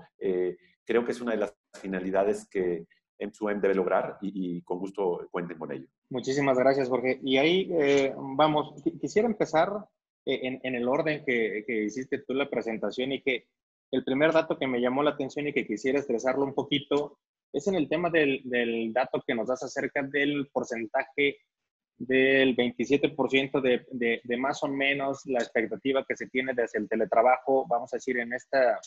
creo que es una de las finalidades que M2M debe lograr y, con gusto cuenten con ello. Muchísimas gracias, Jorge. Y ahí eh, vamos, quisiera empezar eh, en, el orden que, hiciste tú la presentación y que el primer dato que me llamó la atención y que quisiera estresarlo un poquito es en el tema del, dato que nos das acerca del porcentaje del 27% de, de, más o menos la expectativa que se tiene desde el teletrabajo, vamos a decir, en esta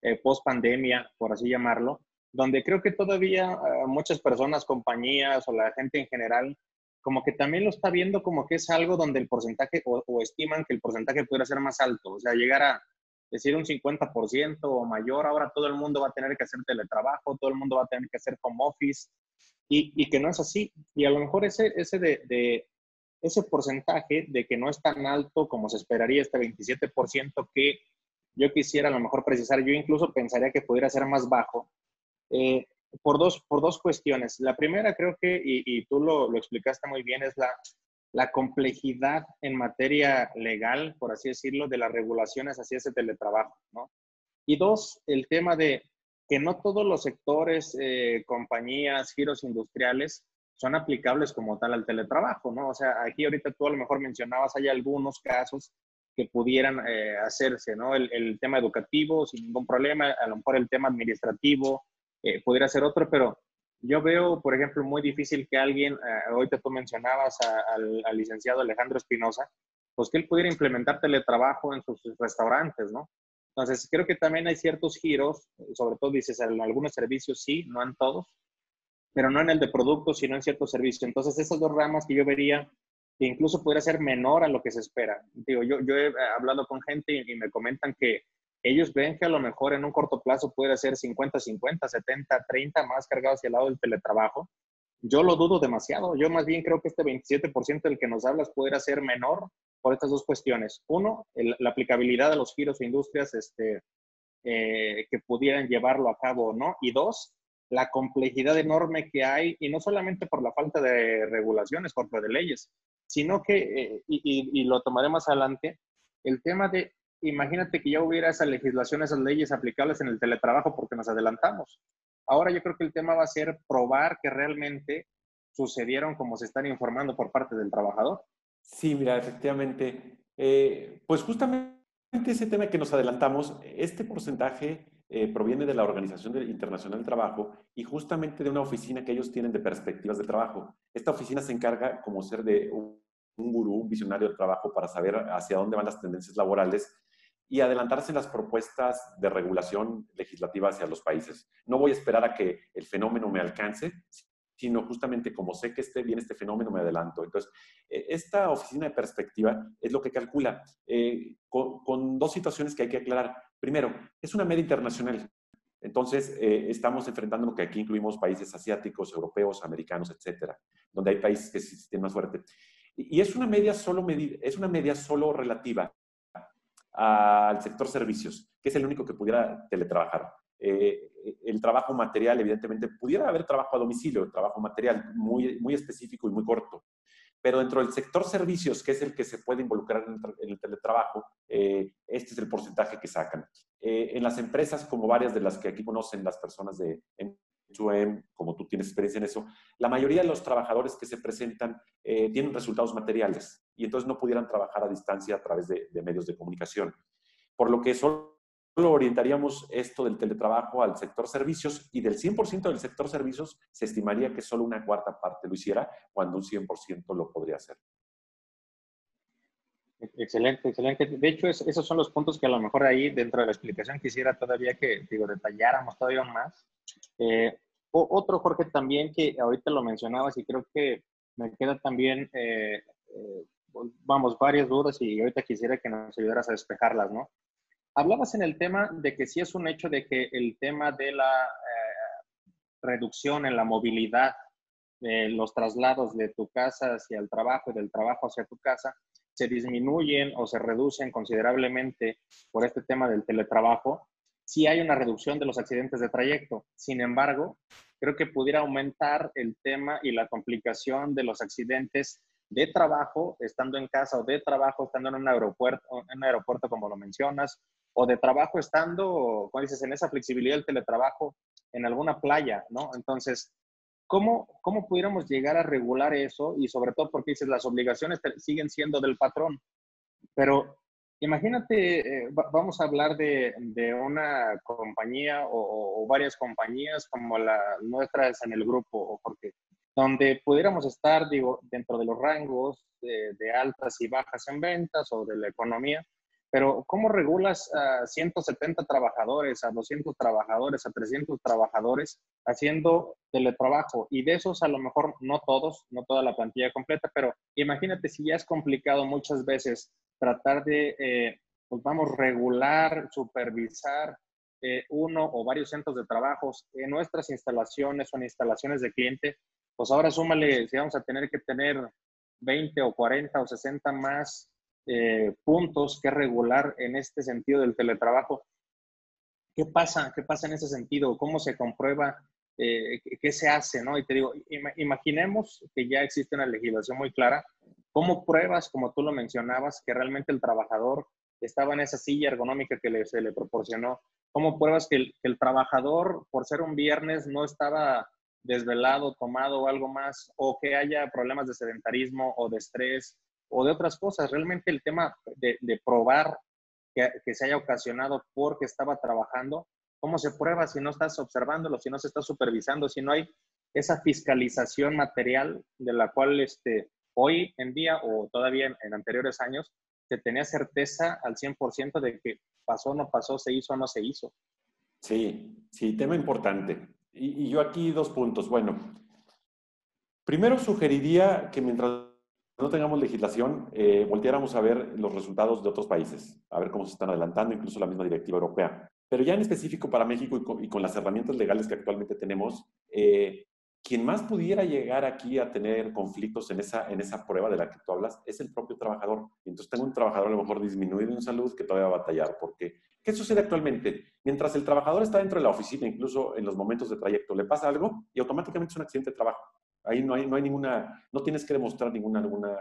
eh, post pandemia, por así llamarlo donde creo que todavía eh, muchas personas, compañías o la gente en general, como que también lo está viendo como que es algo donde el porcentaje o, estiman que el porcentaje pudiera ser más alto, o sea, llegar a decir un 50% o mayor, ahora todo el mundo va a tener que hacer teletrabajo, todo el mundo va a tener que hacer home office y, que no es así. Y a lo mejor ese, ese de, ese porcentaje de que no es tan alto como se esperaría, este 27% que yo quisiera a lo mejor precisar, yo incluso pensaría que pudiera ser más bajo, eh, por, dos, por dos cuestiones. La primera creo que, y, tú lo, lo, explicaste muy bien, es la, la complejidad en materia legal, por así decirlo, de las regulaciones hacia ese teletrabajo, ¿no? Y dos, el tema de que no todos los sectores, eh, compañías, giros industriales son aplicables como tal al teletrabajo, ¿no? O sea, aquí ahorita tú a lo mejor mencionabas, hay algunos casos que pudieran eh, hacerse, ¿no? El, tema educativo sin ningún problema, a lo mejor el tema administrativo eh, pudiera ser otro, pero yo veo, por ejemplo, muy difícil que alguien, eh, ahorita tú mencionabas al, al, licenciado Alejandro Espinosa, pues que él pudiera implementar teletrabajo en sus restaurantes, ¿no? Entonces, creo que también hay ciertos giros, sobre todo dices, en algunos servicios sí, no en todos, pero no en el de productos, sino en ciertos servicios. Entonces, esas dos ramas que yo vería que incluso pudiera ser menor a lo que se espera. Digo, yo, yo he hablado con gente y, me comentan que ellos ven que a lo mejor en un corto plazo puede ser 50-50, 70-30 más cargado hacia el lado del teletrabajo. Yo lo dudo demasiado. Yo más bien creo que este 27% del que nos hablas pudiera ser menor por estas dos cuestiones. Uno, la aplicabilidad de los giros e industrias este, eh, que pudieran llevarlo a cabo o no. Y dos, la complejidad enorme que hay, y no solamente por la falta de regulaciones, por de leyes, sino que, eh, y, lo tomaré más adelante, el tema de, imagínate que ya hubiera esa legislación, esas leyes aplicables en el teletrabajo porque nos adelantamos. Ahora yo creo que el tema va a ser probar que realmente sucedieron como se están informando por parte del trabajador. Sí, mira, efectivamente. Eh, pues justamente ese tema que nos adelantamos, este porcentaje eh, proviene de la Organización Internacional del Trabajo y justamente de una oficina que ellos tienen de perspectivas de trabajo. Esta oficina se encarga como ser de un, gurú, un visionario del trabajo para saber hacia dónde van las tendencias laborales y adelantarse las propuestas de regulación legislativa hacia los países. No voy a esperar a que el fenómeno me alcance, sino justamente como sé que esté bien este fenómeno, me adelanto. Entonces, eh, esta oficina de perspectiva es lo que calcula eh, con, dos situaciones que hay que aclarar. Primero, es una media internacional. Entonces, eh, estamos enfrentando lo que aquí incluimos países asiáticos, europeos, americanos, etcétera, donde hay países que sí tienen más fuerte. Y, es, una media solo es una media solo relativa al sector servicios, que es el único que pudiera teletrabajar. Eh, el trabajo material, evidentemente, pudiera haber trabajo a domicilio, trabajo material muy, muy específico y muy corto. Pero dentro del sector servicios, que es el que se puede involucrar en el, teletrabajo, eh, este es el porcentaje que sacan. Eh, en las empresas, como varias de las que aquí conocen las personas de M2M, como tú tienes experiencia en eso, la mayoría de los trabajadores que se presentan tienen resultados materiales y entonces no pudieran trabajar a distancia a través de, de medios de comunicación. Por lo que solo orientaríamos esto del teletrabajo al sector servicios y del 100% del sector servicios se estimaría que solo una cuarta parte lo hiciera cuando un 100% lo podría hacer. Excelente, excelente. De hecho, esos son los puntos que a lo mejor ahí dentro de la explicación quisiera todavía que, digo, detalláramos todavía más. Eh, otro, Jorge, también que ahorita lo mencionabas y creo que me queda también, eh, eh, vamos, varias dudas y ahorita quisiera que nos ayudaras a despejarlas, ¿no? Hablabas en el tema de que sí es un hecho de que el tema de la eh, reducción en la movilidad, los traslados de tu casa hacia el trabajo y del trabajo hacia tu casa, se disminuyen o se reducen considerablemente por este tema del teletrabajo, sí hay una reducción de los accidentes de trayecto. Sin embargo, creo que pudiera aumentar el tema y la complicación de los accidentes de trabajo estando en casa o de trabajo estando en un aeropuerto, en un aeropuerto como lo mencionas, o de trabajo estando, como dices, en esa flexibilidad del teletrabajo en alguna playa, ¿no? Entonces, ¿cómo, ¿cómo pudiéramos llegar a regular eso? Y sobre todo porque dices, las obligaciones siguen siendo del patrón. Pero imagínate, eh, vamos a hablar de, de una compañía o, varias compañías como la nuestras en el grupo, porque donde pudiéramos estar, digo, dentro de los rangos de, de altas y bajas en ventas o de la economía, pero ¿cómo regulas a 170 trabajadores, a 200 trabajadores, a 300 trabajadores haciendo teletrabajo? Y de esos a lo mejor no todos, no toda la plantilla completa, pero imagínate si ya es complicado muchas veces tratar de, eh, pues vamos, regular, supervisar eh, uno o varios centros de trabajo en nuestras instalaciones o en instalaciones de cliente, pues ahora súmale si vamos a tener que tener 20 o 40 o 60 más eh, puntos que regular en este sentido del teletrabajo. ¿Qué pasa? ¿Qué pasa en ese sentido? ¿Cómo se comprueba? Eh, ¿Qué se hace? ¿no? Y te digo, imaginemos que ya existe una legislación muy clara. ¿Cómo pruebas, como tú lo mencionabas, que realmente el trabajador estaba en esa silla ergonómica que se le proporcionó? ¿Cómo pruebas que el, trabajador, por ser un viernes, no estaba desvelado, tomado o algo más, o que haya problemas de sedentarismo o de estrés o de otras cosas? Realmente el tema de, probar que, se haya ocasionado porque estaba trabajando, ¿cómo se prueba si no estás observándolo, si no se está supervisando, si no hay esa fiscalización material de la cual este, hoy en día o todavía en, anteriores años se tenía certeza al 100% de que pasó no pasó, se hizo o no se hizo. Sí, sí, tema importante. Y, yo aquí dos puntos. Bueno, primero sugeriría que mientras no tengamos legislación, eh, volteáramos a ver los resultados de otros países, a ver cómo se están adelantando, incluso la misma directiva europea. Pero ya en específico para México y con, las herramientas legales que actualmente tenemos, eh, quien más pudiera llegar aquí a tener conflictos en esa, en esa prueba de la que tú hablas es el propio trabajador. Entonces tengo un trabajador a lo mejor disminuido en salud que todavía va a batallar. Porque, ¿qué sucede actualmente? Mientras el trabajador está dentro de la oficina, incluso en los momentos de trayecto, le pasa algo y automáticamente es un accidente de trabajo. Ahí no hay, ninguna, no tienes que demostrar ninguna, alguna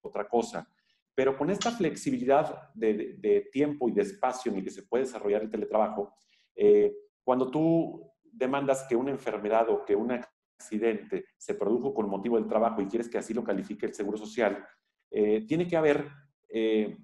otra cosa. Pero con esta flexibilidad de, tiempo y de espacio en el que se puede desarrollar el teletrabajo, eh, cuando tú demandas que una enfermedad o que un accidente se produjo con motivo del trabajo y quieres que así lo califique el Seguro Social, eh, tiene que haber eh,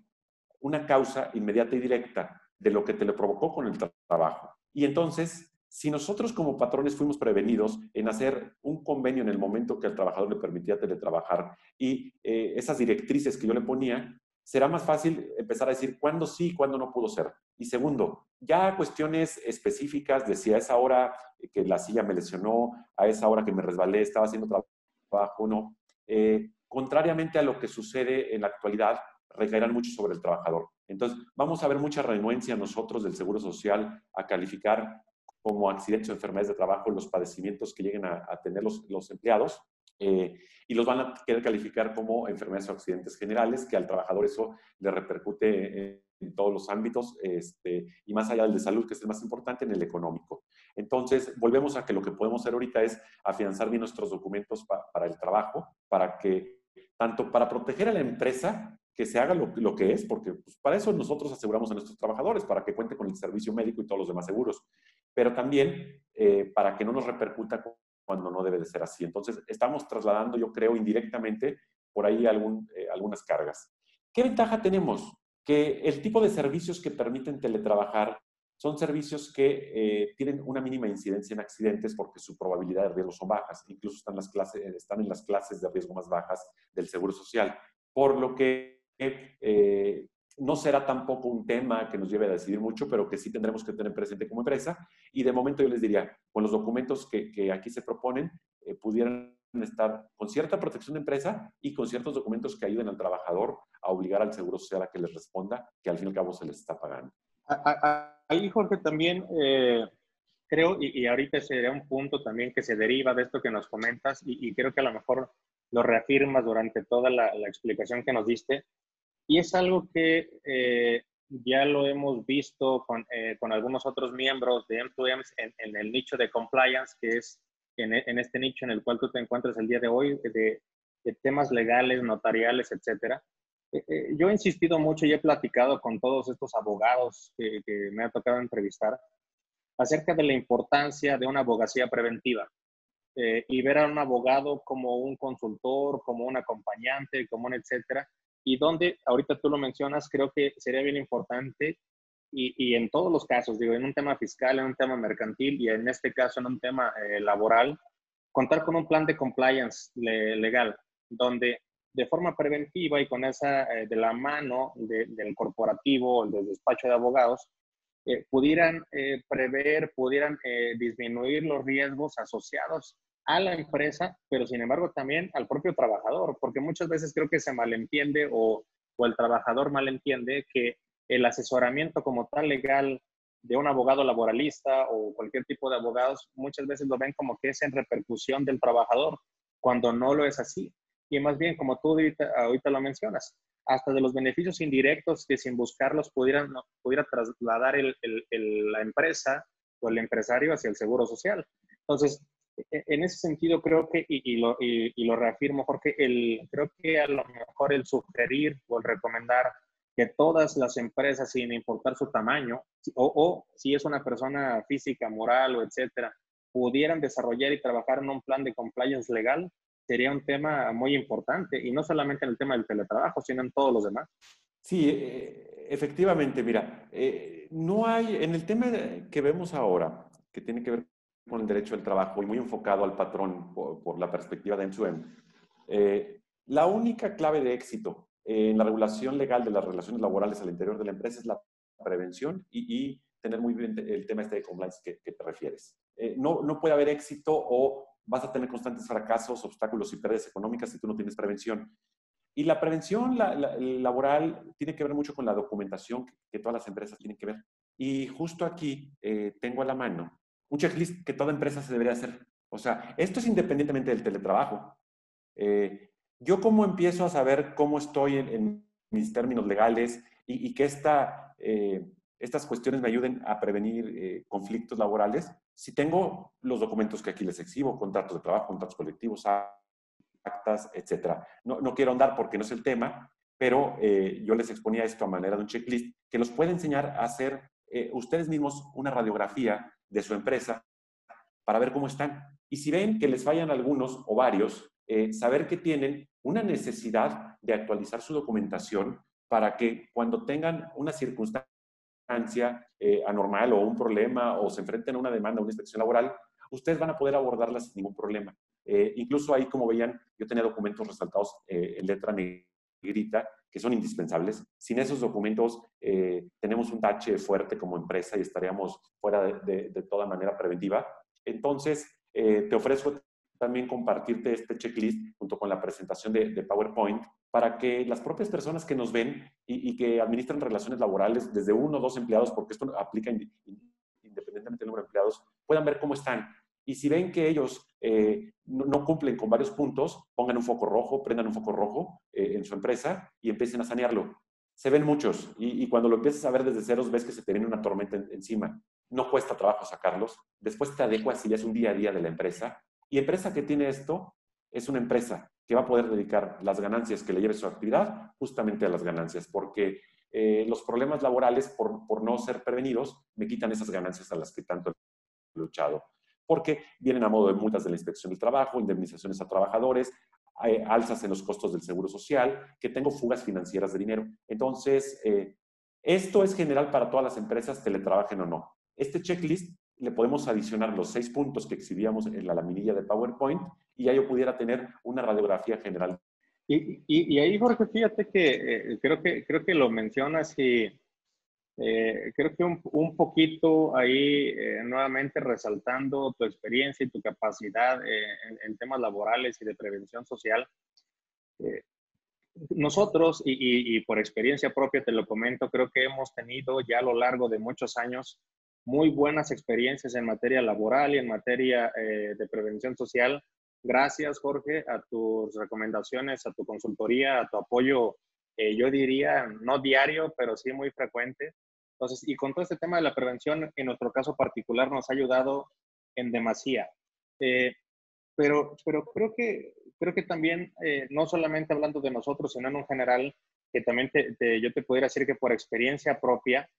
una causa inmediata y directa de lo que te le provocó con el trabajo. Y entonces, si nosotros como patrones fuimos prevenidos en hacer un convenio en el momento que al trabajador le permitía teletrabajar y eh, esas directrices que yo le ponía, será más fácil empezar a decir cuándo sí, cuándo no pudo ser. Y segundo, ya cuestiones específicas de si a esa hora que la silla me lesionó, a esa hora que me resbalé, estaba haciendo trabajo o no, eh, contrariamente a lo que sucede en la actualidad, recaerán mucho sobre el trabajador. Entonces, vamos a ver mucha renuencia nosotros del Seguro Social a calificar como accidentes o enfermedades de trabajo los padecimientos que lleguen a, tener los, los empleados eh, y los van a querer calificar como enfermedades o accidentes generales, que al trabajador eso le repercute en, todos los ámbitos, este, y más allá del de salud, que es el más importante, en el económico. Entonces, volvemos a que lo que podemos hacer ahorita es afianzar bien nuestros documentos para el trabajo, para que, tanto para proteger a la empresa, que se haga lo, lo que es, porque pues, para eso nosotros aseguramos a nuestros trabajadores, para que cuente con el servicio médico y todos los demás seguros, pero también eh, para que no nos repercuta cuando no debe de ser así. Entonces, estamos trasladando, yo creo, indirectamente por ahí algún, eh, algunas cargas. ¿Qué ventaja tenemos? Que el tipo de servicios que permiten teletrabajar son servicios que eh, tienen una mínima incidencia en accidentes porque su probabilidad de riesgo son bajas. Incluso están, las clases, están en las clases de riesgo más bajas del Seguro Social. Por lo que eh, no será tampoco un tema que nos lleve a decidir mucho, pero que sí tendremos que tener presente como empresa. Y de momento yo les diría, con los documentos que, aquí se proponen, eh, pudieran estar con cierta protección de empresa y con ciertos documentos que ayuden al trabajador a obligar al Seguro Social a que les responda, que al fin y al cabo se les está pagando. Ahí, Jorge, también eh, creo, y, ahorita sería un punto también que se deriva de esto que nos comentas, y, creo que a lo mejor lo reafirmas durante toda la, la explicación que nos diste, y es algo que eh, ya lo hemos visto con, eh, con, algunos otros miembros de M2M en, el nicho de compliance, que es en, en, este nicho en el cual tú te encuentras el día de hoy, de, de temas legales, notariales, etcétera. Eh, yo he insistido mucho y he platicado con todos estos abogados que, que me ha tocado entrevistar acerca de la importancia de una abogacía preventiva. y ver a un abogado como un consultor, como un acompañante, como un etcétera, y donde, ahorita tú lo mencionas, creo que sería bien importante y, y, en todos los casos, digo, en un tema fiscal, en un tema mercantil y en este caso en un tema eh, laboral, contar con un plan de compliance legal, donde de forma preventiva y con esa eh, de la mano del corporativo o del despacho de abogados, eh, pudieran prever, pudieran disminuir los riesgos asociados a la empresa, pero sin embargo también al propio trabajador, porque muchas veces creo que se malentiende o, o el trabajador malentiende que el asesoramiento como tal legal de un abogado laboralista o cualquier tipo de abogados, muchas veces lo ven como que es en repercusión del trabajador, cuando no lo es así. y más bien, como tú ahorita, ahorita lo mencionas, hasta de los beneficios indirectos que sin buscarlos pudieran, pudiera trasladar el, el, la empresa o el empresario hacia el seguro social. Entonces, en ese sentido creo que, y, lo, y, lo, reafirmo, porque el, creo que a lo mejor el sugerir o el recomendar que todas las empresas, sin importar su tamaño, o, o, si es una persona física, moral o etcétera, pudieran desarrollar y trabajar en un plan de compliance legal, sería un tema muy importante, y no solamente en el tema del teletrabajo, sino en todos los demás. Sí, eh, efectivamente, mira, eh, no hay, en el tema que vemos ahora, que tiene que ver con el derecho del trabajo y muy enfocado al patrón por, la perspectiva de M2M, eh, la única clave de éxito en la regulación legal de las relaciones laborales al interior de la empresa es la prevención y, tener muy bien el tema este de compliance que, te refieres. no, no puede haber éxito o vas a tener constantes fracasos, obstáculos y pérdidas económicas si tú no tienes prevención. Y la prevención laboral tiene que ver mucho con la documentación que, todas las empresas tienen que ver. Y justo aquí eh, tengo a la mano un checklist que toda empresa se debería hacer. O sea, esto es independientemente del teletrabajo. Eh, yo cómo empiezo a saber cómo estoy en, mis términos legales y, que esta, eh, estas cuestiones me ayuden a prevenir conflictos laborales si tengo los documentos que aquí les exhibo, contratos de trabajo, contratos colectivos, actas, etcétera. No, no quiero andar porque no es el tema, pero eh, yo les exponía esto a manera de un checklist que los puede enseñar a hacer eh, ustedes mismos una radiografía de su empresa para ver cómo están. Y si ven que les fallan algunos o varios, eh, saber que tienen una necesidad de actualizar su documentación para que cuando tengan una circunstancia anormal o un problema o se enfrenten a una demanda, una inspección laboral, ustedes van a poder abordarla sin ningún problema. Eh, incluso ahí, como veían, yo tenía documentos resaltados eh, en letra negrita que son indispensables. Sin esos documentos eh, tenemos un tache fuerte como empresa y estaríamos fuera de, de, toda manera preventiva. Entonces, te ofrezco también compartirte este checklist junto con la presentación de, de PowerPoint para que las propias personas que nos ven y, que administran relaciones laborales desde uno o dos empleados, porque esto aplica independientemente del número de empleados, puedan ver cómo están y si ven que ellos eh, no, cumplen con varios puntos, pongan un foco rojo, prendan un foco rojo eh, en su empresa y empiecen a sanearlo. Se ven muchos y, cuando lo empiezas a ver desde ceros ves que se te viene una tormenta encima. No cuesta trabajo sacarlos. Después te adecuas si ya es un día a día de la empresa. Y empresa que tiene esto es una empresa que va a poder dedicar las ganancias que le lleve su actividad justamente a las ganancias, porque eh, los problemas laborales, por, por no ser prevenidos, me quitan esas ganancias a las que tanto he luchado porque vienen a modo de multas de la inspección del trabajo, indemnizaciones a trabajadores, eh, alzas en los costos del seguro social, que tengo fugas financieras de dinero. Entonces, eh, esto es general para todas las empresas, teletrabajen o no. Este checklist le podemos adicionar los seis puntos que exhibíamos en la laminilla de PowerPoint y ya yo pudiera tener una radiografía general. Y, y, ahí, Jorge, fíjate que eh, creo que creo que lo mencionas y eh, creo que un, un poquito ahí, eh, nuevamente resaltando tu experiencia y tu capacidad eh, en, temas laborales y de prevención social. nosotros, y, y, por experiencia propia te lo comento, creo que hemos tenido ya a lo largo de muchos años muy buenas experiencias en materia laboral y en materia de prevención social. Gracias, Jorge, a tus recomendaciones, a tu consultoría, a tu apoyo yo diría, no diario, pero sí muy frecuente. Entonces, y con todo este tema de la prevención, en nuestro caso particular, nos ha ayudado en demasía. Eh, pero, pero creo que, creo que también, eh, no solamente hablando de nosotros, sino en un general, que también yo te pudiera decir que por experiencia propia,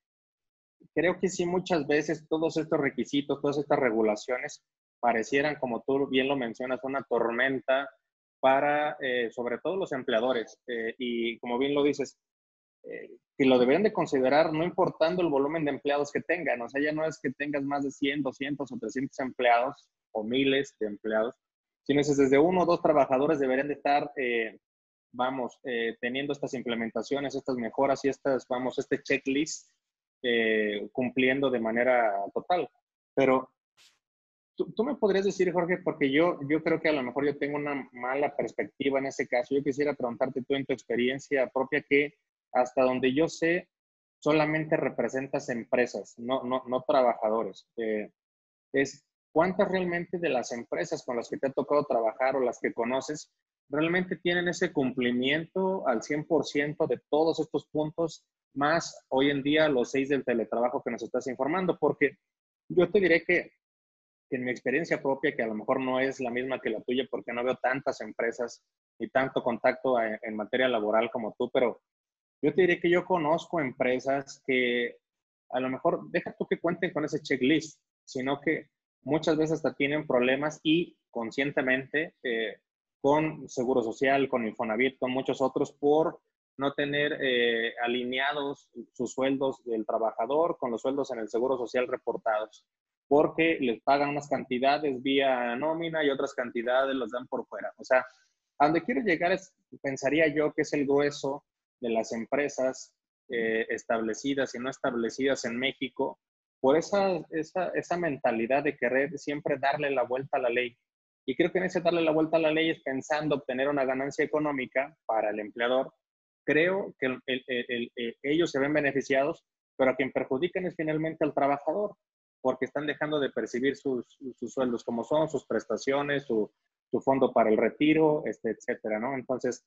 creo que sí muchas veces todos estos requisitos, todas estas regulaciones parecieran, como tú bien lo mencionas, una tormenta para, eh, sobre todo los empleadores. y como bien lo dices, eh, que lo deberían de considerar no importando el volumen de empleados que tengan. O sea, ya no es que tengas más de 100, 200 o 300 empleados o miles de empleados, sino es desde uno o dos trabajadores deberían de estar, eh, vamos, eh, teniendo estas implementaciones, estas mejoras y estas, vamos, este checklist cumpliendo de manera total. Pero tú, tú, me podrías decir, Jorge, porque yo, yo creo que a lo mejor yo tengo una mala perspectiva en ese caso. Yo quisiera preguntarte tú en tu experiencia propia, ¿qué, hasta donde yo sé, solamente representas empresas, no, no, no trabajadores. Eh, es cuántas realmente de las empresas con las que te ha tocado trabajar o las que conoces realmente tienen ese cumplimiento al 100% de todos estos puntos, más hoy en día los seis del teletrabajo que nos estás informando, porque yo te diré que, en mi experiencia propia, que a lo mejor no es la misma que la tuya, porque no veo tantas empresas y tanto contacto en, en materia laboral como tú, pero yo te diré que yo conozco empresas que a lo mejor, deja tú que cuenten con ese checklist, sino que muchas veces hasta tienen problemas y conscientemente eh, con Seguro Social, con Infonavit, con muchos otros, por no tener eh, alineados sus sueldos del trabajador con los sueldos en el Seguro Social reportados, porque les pagan unas cantidades vía nómina y otras cantidades los dan por fuera. O sea, a donde quiero llegar es, pensaría yo que es el grueso de las empresas eh, establecidas y no establecidas en México, por esa, esa, esa mentalidad de querer siempre darle la vuelta a la ley y creo que en ese darle la vuelta a la ley es pensando obtener una ganancia económica para el empleador. Creo que ellos se ven beneficiados, pero a quien perjudican es finalmente al trabajador, porque están dejando de percibir sus, sus sueldos como son, sus prestaciones, su, su, fondo para el retiro, este, etcétera, ¿no? Entonces,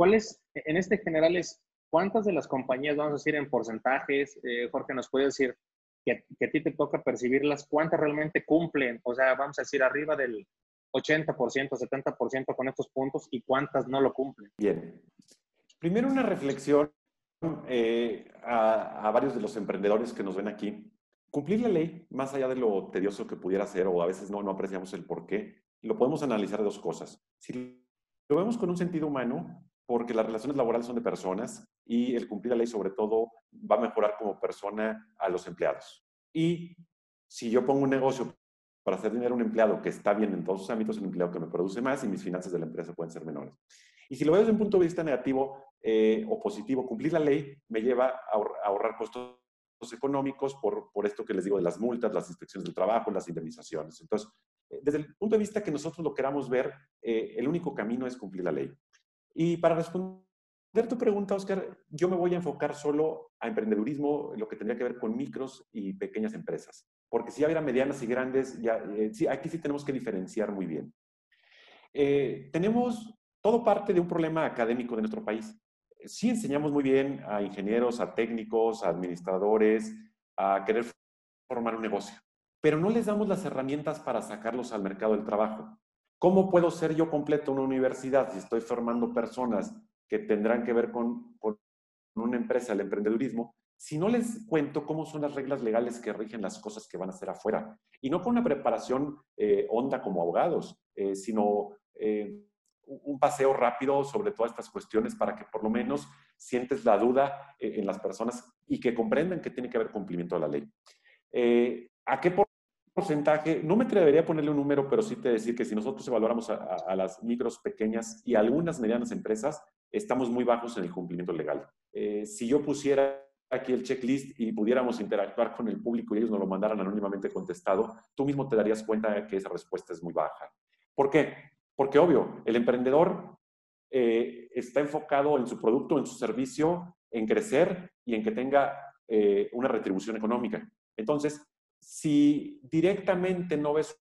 ¿cuáles, en este general es, cuántas de las compañías, vamos a decir en porcentajes, eh, Jorge, nos puede decir que, que a ti te toca percibirlas, cuántas realmente cumplen? O sea, vamos a decir arriba del 80%, 70% con estos puntos y cuántas no lo cumplen. Bien. Primero una reflexión eh, a, varios de los emprendedores que nos ven aquí. Cumplir la ley, más allá de lo tedioso que pudiera ser o a veces no, no apreciamos el por qué, lo podemos analizar de dos cosas. Si lo vemos con un sentido humano, porque las relaciones laborales son de personas y el cumplir la ley sobre todo va a mejorar como persona a los empleados. Y si yo pongo un negocio para hacer dinero un empleado que está bien en todos sus ámbitos, un empleado que me produce más y mis finanzas de la empresa pueden ser menores. Y si lo veo desde un punto de vista negativo eh, o positivo, cumplir la ley me lleva a ahorrar costos económicos por, por esto que les digo de las multas, las inspecciones del trabajo, las indemnizaciones. Entonces, eh, desde el punto de vista que nosotros lo queramos ver, eh, el único camino es cumplir la ley. Y para responder tu pregunta, Oscar, yo me voy a enfocar solo a emprendedurismo, lo que tendría que ver con micros y pequeñas empresas. Porque si hubiera medianas y grandes, ya, eh, aquí sí tenemos que diferenciar muy bien. Eh, tenemos todo parte de un problema académico de nuestro país. Sí enseñamos muy bien a ingenieros, a técnicos, a administradores, a querer formar un negocio, pero no les damos las herramientas para sacarlos al mercado del trabajo. ¿Cómo puedo ser yo completo una universidad si estoy formando personas que tendrán que ver con, una empresa, el emprendedurismo, si no les cuento cómo son las reglas legales que rigen las cosas que van a hacer afuera. Y no con una preparación eh, honda como abogados, eh, sino eh, un paseo rápido sobre todas estas cuestiones para que por lo menos sientes la duda en las personas y que comprendan que tiene que haber cumplimiento de la ley. ¿A qué porcentaje? No me atrevería a ponerle un número, pero sí te decir que si nosotros evaluáramos a, las micros, pequeñas y algunas medianas empresas, estamos muy bajos en el cumplimiento legal. Eh, si yo pusiera aquí el checklist y pudiéramos interactuar con el público y ellos nos lo mandaran anónimamente contestado, tú mismo te darías cuenta de que esa respuesta es muy baja. ¿Por qué? Porque obvio, el emprendedor eh, está enfocado en su producto, en su servicio, en crecer y en que tenga eh, una retribución económica. Entonces, si directamente no ves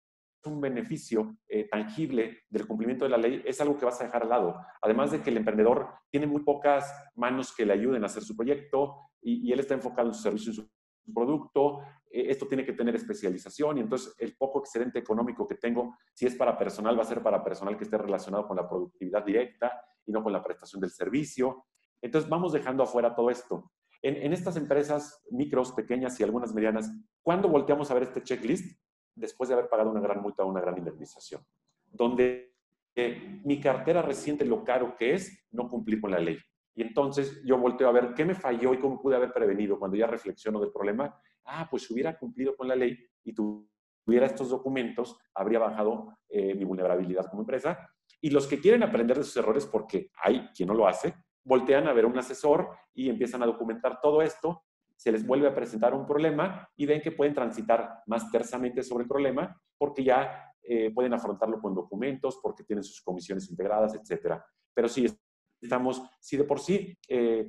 un beneficio eh, tangible del cumplimiento de la ley, es algo que vas a dejar al lado. Además de que el emprendedor tiene muy pocas manos que le ayuden a hacer su proyecto y, él está enfocado en su servicio, en su producto. Eh, esto tiene que tener especialización y entonces el poco excedente económico que tengo, si es para personal, va a ser para personal que esté relacionado con la productividad directa y no con la prestación del servicio. Entonces vamos dejando afuera todo esto. En, en estas empresas micros, pequeñas y algunas medianas, ¿cuándo volteamos a ver este checklist? después de haber pagado una gran multa o una gran indemnización, donde eh, mi cartera reciente lo caro que es no cumplir con la ley. Y entonces yo volteo a ver qué me falló y cómo pude haber prevenido. Cuando ya reflexiono del problema, ah, pues si hubiera cumplido con la ley y tuviera estos documentos, habría bajado eh, mi vulnerabilidad como empresa. Y los que quieren aprender de sus errores, porque hay quien no lo hace, voltean a ver un asesor y empiezan a documentar todo esto se les vuelve a presentar un problema y ven que pueden transitar más tersamente sobre el problema porque ya eh, pueden afrontarlo con documentos, porque tienen sus comisiones integradas, etc. Pero si estamos, si de por sí eh,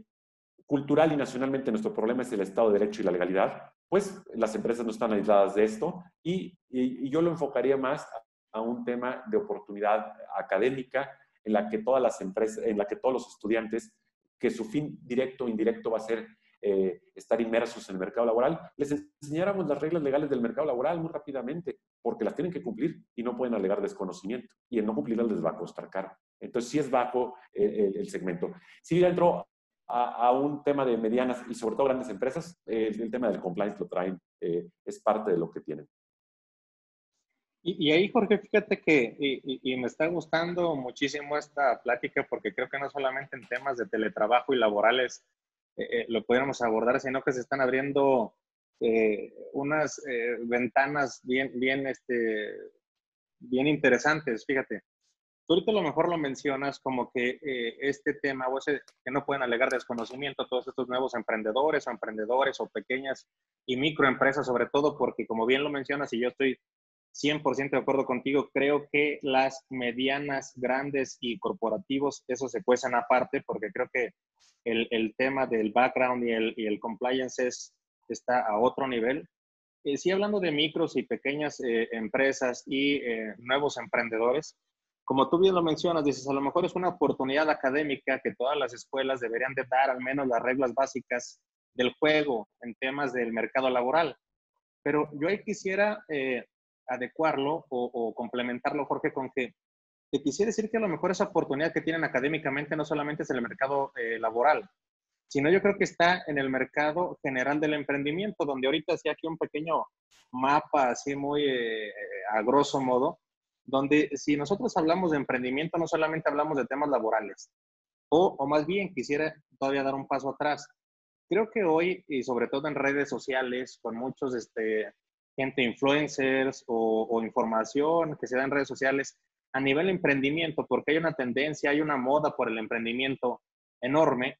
cultural y nacionalmente nuestro problema es el Estado de Derecho y la legalidad, pues las empresas no están aisladas de esto y, y yo lo enfocaría más a un tema de oportunidad académica en la que todas las empresas, en la que todos los estudiantes, que su fin directo o indirecto va a ser eh, estar inmersos en el mercado laboral, les enseñáramos las reglas legales del mercado laboral muy rápidamente, porque las tienen que cumplir y no pueden alegar desconocimiento. Y el no cumplirlas les va a costar caro. Entonces, sí es bajo eh, el, segmento. Si dentro a, un tema de medianas y sobre todo grandes empresas, eh, el tema del compliance lo traen, es parte de lo que tienen. Y, ahí, Jorge, fíjate que, y, me está gustando muchísimo esta plática porque creo que no solamente en temas de teletrabajo y laborales eh, eh, lo pudiéramos abordar, sino que se están abriendo eh, unas ventanas bien, bien, este, bien interesantes, fíjate. Tú ahorita a lo mejor lo mencionas como que este tema, o ese, que no pueden alegar desconocimiento a todos estos nuevos emprendedores o emprendedores o pequeñas y microempresas, sobre todo porque como bien lo mencionas y yo estoy 100% de acuerdo contigo. Creo que las medianas, grandes y corporativos, eso se cuecen aparte porque creo que el, el tema del background y el, y el compliance es, está a otro nivel. Eh, sí, hablando de micros y pequeñas eh, empresas y eh, nuevos emprendedores, como tú bien lo mencionas, dices, a lo mejor es una oportunidad académica que todas las escuelas deberían de dar al menos las reglas básicas del juego en temas del mercado laboral. Pero yo ahí quisiera adecuarlo o, complementarlo, Jorge, con que te quisiera decir que a lo mejor esa oportunidad que tienen académicamente no solamente es en el mercado eh, laboral, sino yo creo que está en el mercado general del emprendimiento, donde ahorita hacía aquí un pequeño mapa así muy eh, a grosso modo, donde si nosotros hablamos de emprendimiento no solamente hablamos de temas laborales, o, o más bien quisiera todavía dar un paso atrás. Creo que hoy, y sobre todo en redes sociales, con muchos este, gente, influencers o, información que se da en redes sociales a nivel emprendimiento, porque hay una tendencia, hay una moda por el emprendimiento enorme,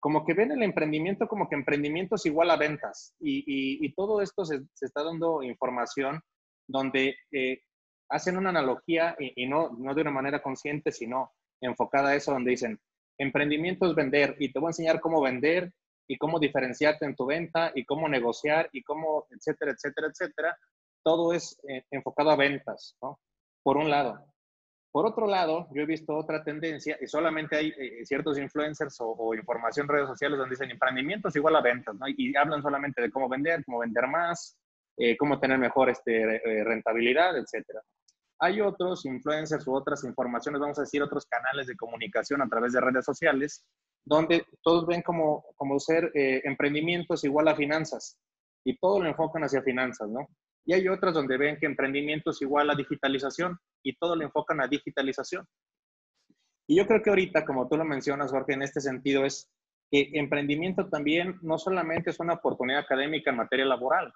como que ven el emprendimiento como que emprendimiento es igual a ventas. Y, todo esto se, está dando información donde eh, hacen una analogía y, no, no de una manera consciente, sino enfocada a eso, donde dicen, emprendimiento es vender y te voy a enseñar cómo vender y cómo diferenciarte en tu venta y cómo negociar y cómo, etcétera, etcétera, etcétera. Todo es eh, enfocado a ventas, ¿no? Por un lado. Por otro lado, yo he visto otra tendencia y solamente hay eh, ciertos influencers o, información en redes sociales donde dicen emprendimientos igual a ventas, ¿no? Y, hablan solamente de cómo vender, cómo vender más, eh, cómo tener mejor este, rentabilidad, etcétera. Hay otros influencers u otras informaciones, vamos a decir, otros canales de comunicación a través de redes sociales donde todos ven como, como ser eh, emprendimientos igual a finanzas y todo lo enfocan hacia finanzas, ¿no? Y hay otras donde ven que emprendimiento es igual a digitalización y todo lo enfocan a digitalización. Y yo creo que ahorita, como tú lo mencionas, Jorge, en este sentido es que emprendimiento también no solamente es una oportunidad académica en materia laboral,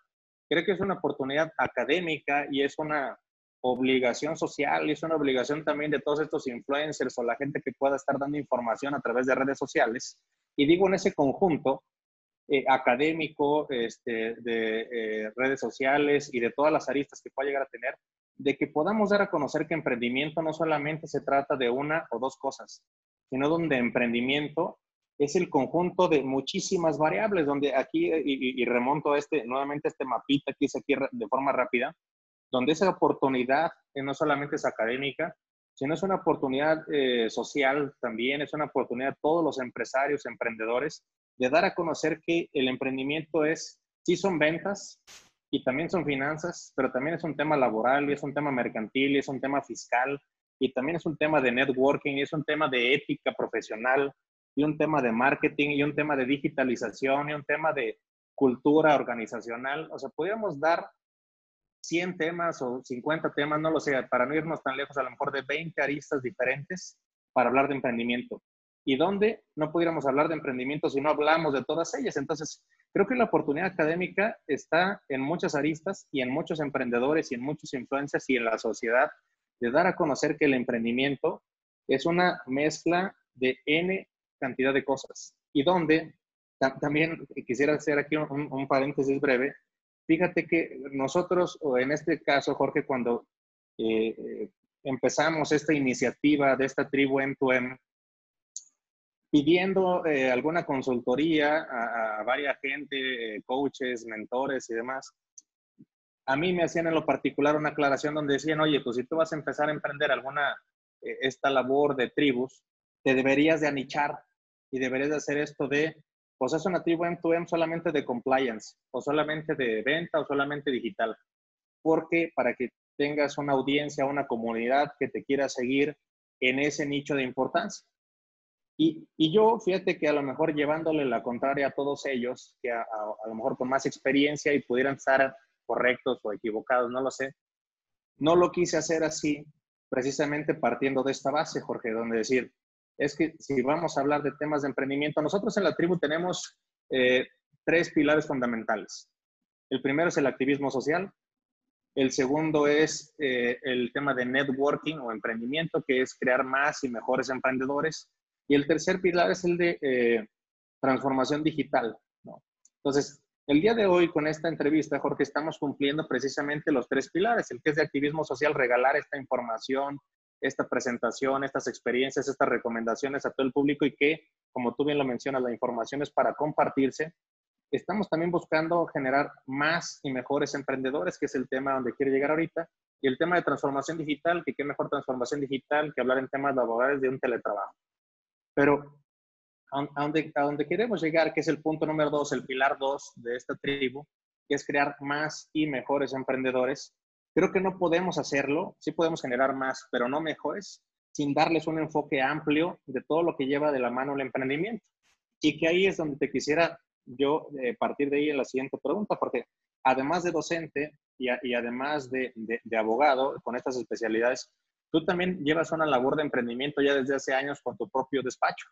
creo que es una oportunidad académica y es una obligación social y es una obligación también de todos estos influencers o la gente que pueda estar dando información a través de redes sociales. Y digo en ese conjunto eh, académico, este, de eh, redes sociales y de todas las aristas que pueda llegar a tener, de que podamos dar a conocer que emprendimiento no solamente se trata de una o dos cosas, sino donde emprendimiento es el conjunto de muchísimas variables, donde aquí, y, y remonto a este, nuevamente este mapita que hice aquí de forma rápida, donde esa oportunidad eh, no solamente es académica, sino es una oportunidad eh, social también, es una oportunidad todos los empresarios, emprendedores, de dar a conocer que el emprendimiento es, sí son ventas y también son finanzas, pero también es un tema laboral y es un tema mercantil y es un tema fiscal y también es un tema de networking y es un tema de ética profesional y un tema de marketing y un tema de digitalización y un tema de cultura organizacional. O sea, podríamos dar 100 temas o 50 temas, no lo sé, para no irnos tan lejos, a lo mejor de 20 aristas diferentes para hablar de emprendimiento. ¿Y dónde no pudiéramos hablar de emprendimiento si no hablamos de todas ellas? Entonces, creo que la oportunidad académica está en muchas aristas y en muchos emprendedores y en muchos influencers y en la sociedad de dar a conocer que el emprendimiento es una mezcla de N cantidad de cosas. Y donde también quisiera hacer aquí un paréntesis breve, Fíjate que nosotros, o en este caso, Jorge, cuando eh, empezamos esta iniciativa de esta tribu M2M, pidiendo eh, alguna consultoría a, varias gente, eh, coaches, mentores y demás, a mí me hacían en lo particular una aclaración donde decían, oye, pues si tú vas a empezar a emprender alguna eh, esta labor de tribus, te deberías de anichar y deberías de hacer esto de, pues es una tribu M2M solamente de compliance, o solamente de venta, o solamente digital. Porque para que tengas una audiencia, una comunidad que te quiera seguir en ese nicho de importancia. Y, y, yo, fíjate que a lo mejor llevándole la contraria a todos ellos, que a, a, lo mejor con más experiencia y pudieran estar correctos o equivocados, no lo sé, no lo quise hacer así, precisamente partiendo de esta base, Jorge, donde decir, es que si vamos a hablar de temas de emprendimiento, nosotros en la tribu tenemos eh, tres pilares fundamentales. El primero es el activismo social, el segundo es eh, el tema de networking o emprendimiento, que es crear más y mejores emprendedores. Y el tercer pilar es el de eh, transformación digital. Entonces, el día de hoy con esta entrevista, Jorge, estamos cumpliendo precisamente los tres pilares, el que es de activismo social, regalar esta información, esta presentación, estas experiencias, estas recomendaciones a todo el público y que, como tú bien lo mencionas, la información es para compartirse. Estamos también buscando generar más y mejores emprendedores, que es el tema donde quiero llegar ahorita, y el tema de transformación digital, que qué mejor transformación digital que hablar en temas laborales de un teletrabajo. Pero a donde, a donde queremos llegar, que es el punto número dos, el pilar dos de esta tribu, que es crear más y mejores emprendedores, creo que no podemos hacerlo, sí podemos generar más, pero no mejores, sin darles un enfoque amplio de todo lo que lleva de la mano el emprendimiento. Y que ahí es donde te quisiera yo eh, partir de ahí en la siguiente pregunta, porque además de docente y, y además de, de, abogado con estas especialidades, tú también llevas una labor de emprendimiento ya desde hace años con tu propio despacho.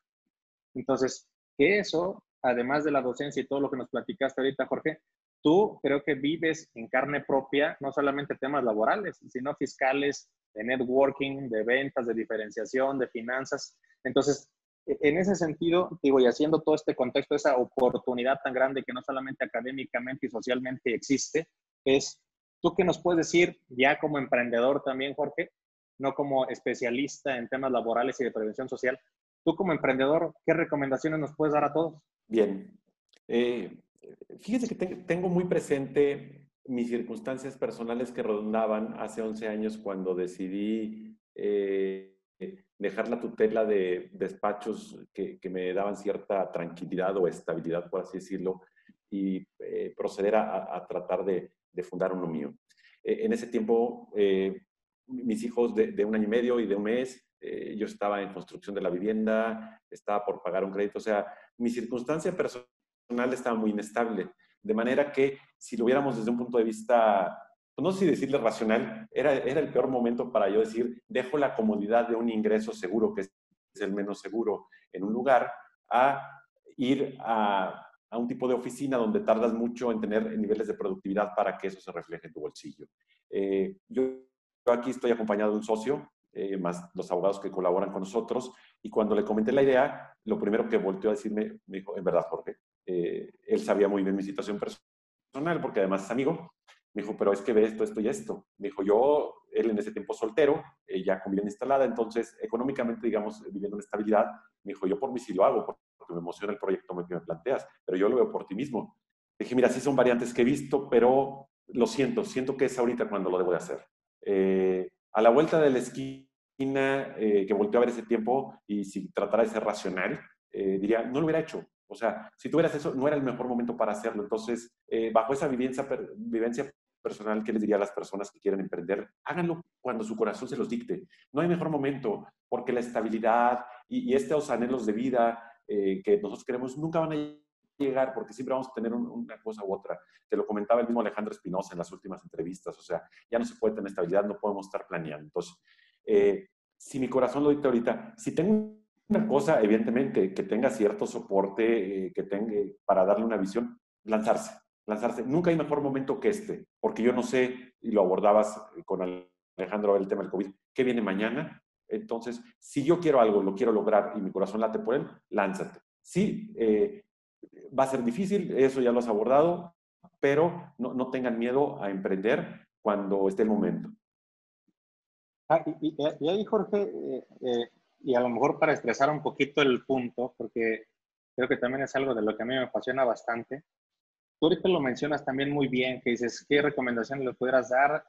Entonces, que eso, además de la docencia y todo lo que nos platicaste ahorita, Jorge, tú creo que vives en carne propia no solamente temas laborales, sino fiscales, de networking, de ventas, de diferenciación, de finanzas. Entonces, en ese sentido, digo, y haciendo todo este contexto, esa oportunidad tan grande que no solamente académicamente y socialmente existe, es, ¿tú qué nos puedes decir ya como emprendedor también, Jorge? No como especialista en temas laborales y de prevención social. Tú como emprendedor, ¿qué recomendaciones nos puedes dar a todos? Bien. Eh, fíjese que tengo muy presente mis circunstancias personales que rondaban hace 11 años cuando decidí eh, dejar la tutela de despachos que, me daban cierta tranquilidad o estabilidad, por así decirlo, y eh, proceder a, tratar de, fundar uno mío. Eh, en ese tiempo, eh, mis hijos de, un año y medio y de un mes, yo estaba en construcción de la vivienda, estaba por pagar un crédito, o sea, mi circunstancia personal estaba muy inestable, de manera que si lo viéramos desde un punto de vista no sé si decirle racional, era, era el peor momento para yo decir, dejo la comodidad de un ingreso seguro, que es el menos seguro en un lugar, a ir a, a un tipo de oficina donde tardas mucho en tener niveles de productividad para que eso se refleje en tu bolsillo. Eh, yo, aquí estoy acompañado de un socio, eh, más los abogados que colaboran con nosotros, y cuando le comenté la idea, lo primero que volteó a decirme, me dijo, en verdad, Jorge, eh, él sabía muy bien mi situación personal, porque además es amigo, me dijo, pero es que ve esto, esto y esto. Me dijo, yo, él en ese tiempo soltero, eh, ya con bien instalada, entonces económicamente, digamos, viviendo en estabilidad, me dijo, yo por mí sí lo hago, porque me emociona el proyecto que me planteas, pero yo lo veo por ti mismo. dije, mira, sí son variantes que he visto, pero lo siento, siento que es ahorita cuando lo debo de hacer. Eh, a la vuelta de la esquina, eh, que volteó a ver ese tiempo, y si tratara de ser racional, diría, no lo hubiera hecho. O sea, si tuvieras eso, no era el mejor momento para hacerlo. Entonces, bajo esa vivencia, vivencia personal que les diría a las personas que quieren emprender, háganlo cuando su corazón se los dicte. No hay mejor momento, porque la estabilidad y, estos anhelos de vida eh, que nosotros queremos nunca van a llegar porque siempre vamos a tener una cosa u otra. Te lo comentaba el mismo Alejandro Espinosa en las últimas entrevistas, o sea, ya no se puede tener estabilidad, no podemos estar planeando. Entonces, eh, si mi corazón lo dicta ahorita, si tengo una cosa, evidentemente, que tenga cierto soporte, eh, que tenga, para darle una visión, lanzarse lanzarse. Nunca hay mejor momento que este, porque yo no sé, y lo abordabas con Alejandro el tema del COVID, ¿qué viene mañana? Entonces, si yo quiero algo, lo quiero lograr y mi corazón late por él, lánzate. Sí, eh, va a ser difícil, eso ya lo has abordado, pero no, tengan miedo a emprender cuando esté el momento. Ah, y, ahí, Jorge, eh, eh, y a lo mejor para expresar un poquito el punto, porque creo que también es algo de lo que a mí me apasiona bastante, Tú ahorita lo mencionas también muy bien, que dices, ¿qué recomendaciones le pudieras dar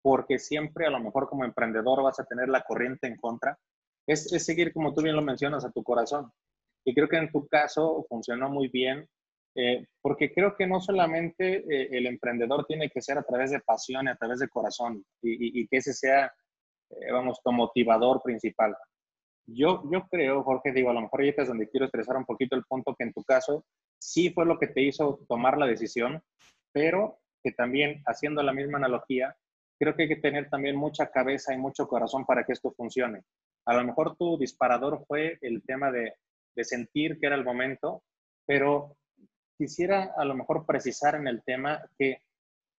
porque siempre a lo mejor como emprendedor vas a tener la corriente en contra, es, es seguir, como tú bien lo mencionas, a tu corazón. Y creo que en tu caso funcionó muy bien, eh, porque creo que no solamente eh, el emprendedor tiene que ser a través de pasión y a través de corazón, y, y, que ese sea, eh, vamos, tu motivador principal. Yo, yo creo, Jorge, digo, a lo mejor ahí es donde quiero expresar un poquito el punto que en tu caso sí fue lo que te hizo tomar la decisión, pero que también, haciendo la misma analogía, creo que hay que tener también mucha cabeza y mucho corazón para que esto funcione. A lo mejor tu disparador fue el tema de, de sentir que era el momento, pero quisiera a lo mejor precisar en el tema que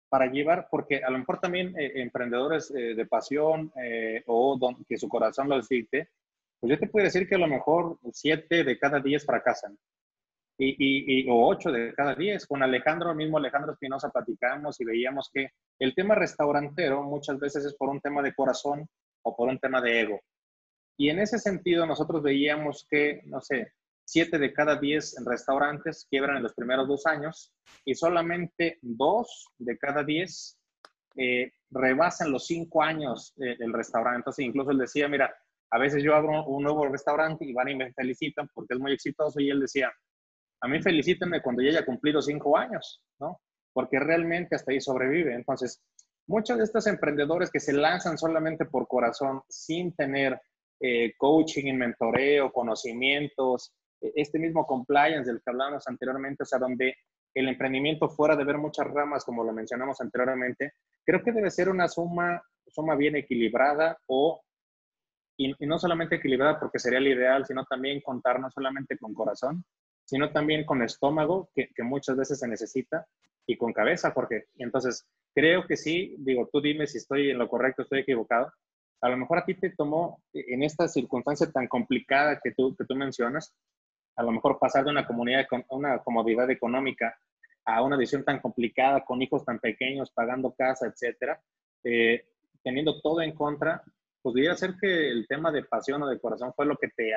para llevar, porque a lo mejor también eh, emprendedores eh, de pasión eh, o que su corazón lo dicte, pues yo te puedo decir que a lo mejor siete de cada diez fracasan. Y, y, o ocho de cada diez. Con Alejandro, el mismo Alejandro Espinosa, platicamos y veíamos que el tema restaurantero muchas veces es por un tema de corazón o por un tema de ego. Y en ese sentido nosotros veíamos que, no sé, siete de cada diez restaurantes quiebran en los primeros dos años y solamente dos de cada diez eh, rebasan los cinco años eh, del restaurante. Entonces, incluso él decía, mira, a veces yo abro un nuevo restaurante y van y me felicitan porque es muy exitoso y él decía, a mí felicítenme cuando ya haya cumplido cinco años, ¿no? Porque realmente hasta ahí sobrevive. Entonces, muchos de estos emprendedores que se lanzan solamente por corazón, sin tener eh, coaching, mentoreo, conocimientos, e-, este mismo compliance del que hablábamos anteriormente, o sea, donde el emprendimiento fuera de ver muchas ramas, como lo mencionamos anteriormente, creo que debe ser una suma, suma bien equilibrada o, y, no solamente equilibrada porque sería el ideal, sino también contar no solamente con corazón, sino también con estómago, que, que muchas veces se necesita, y con cabeza, porque entonces creo que sí, digo, tú dime si estoy en lo correcto, estoy equivocado. A lo mejor a ti te tomó en esta circunstancia tan complicada que tú, que tú mencionas, a lo mejor pasar de una, comunidad, una comodidad económica a una decisión tan complicada, con hijos tan pequeños, pagando casa, etcétera, eh, teniendo todo en contra, podría ser que el tema de pasión o de corazón fue lo que te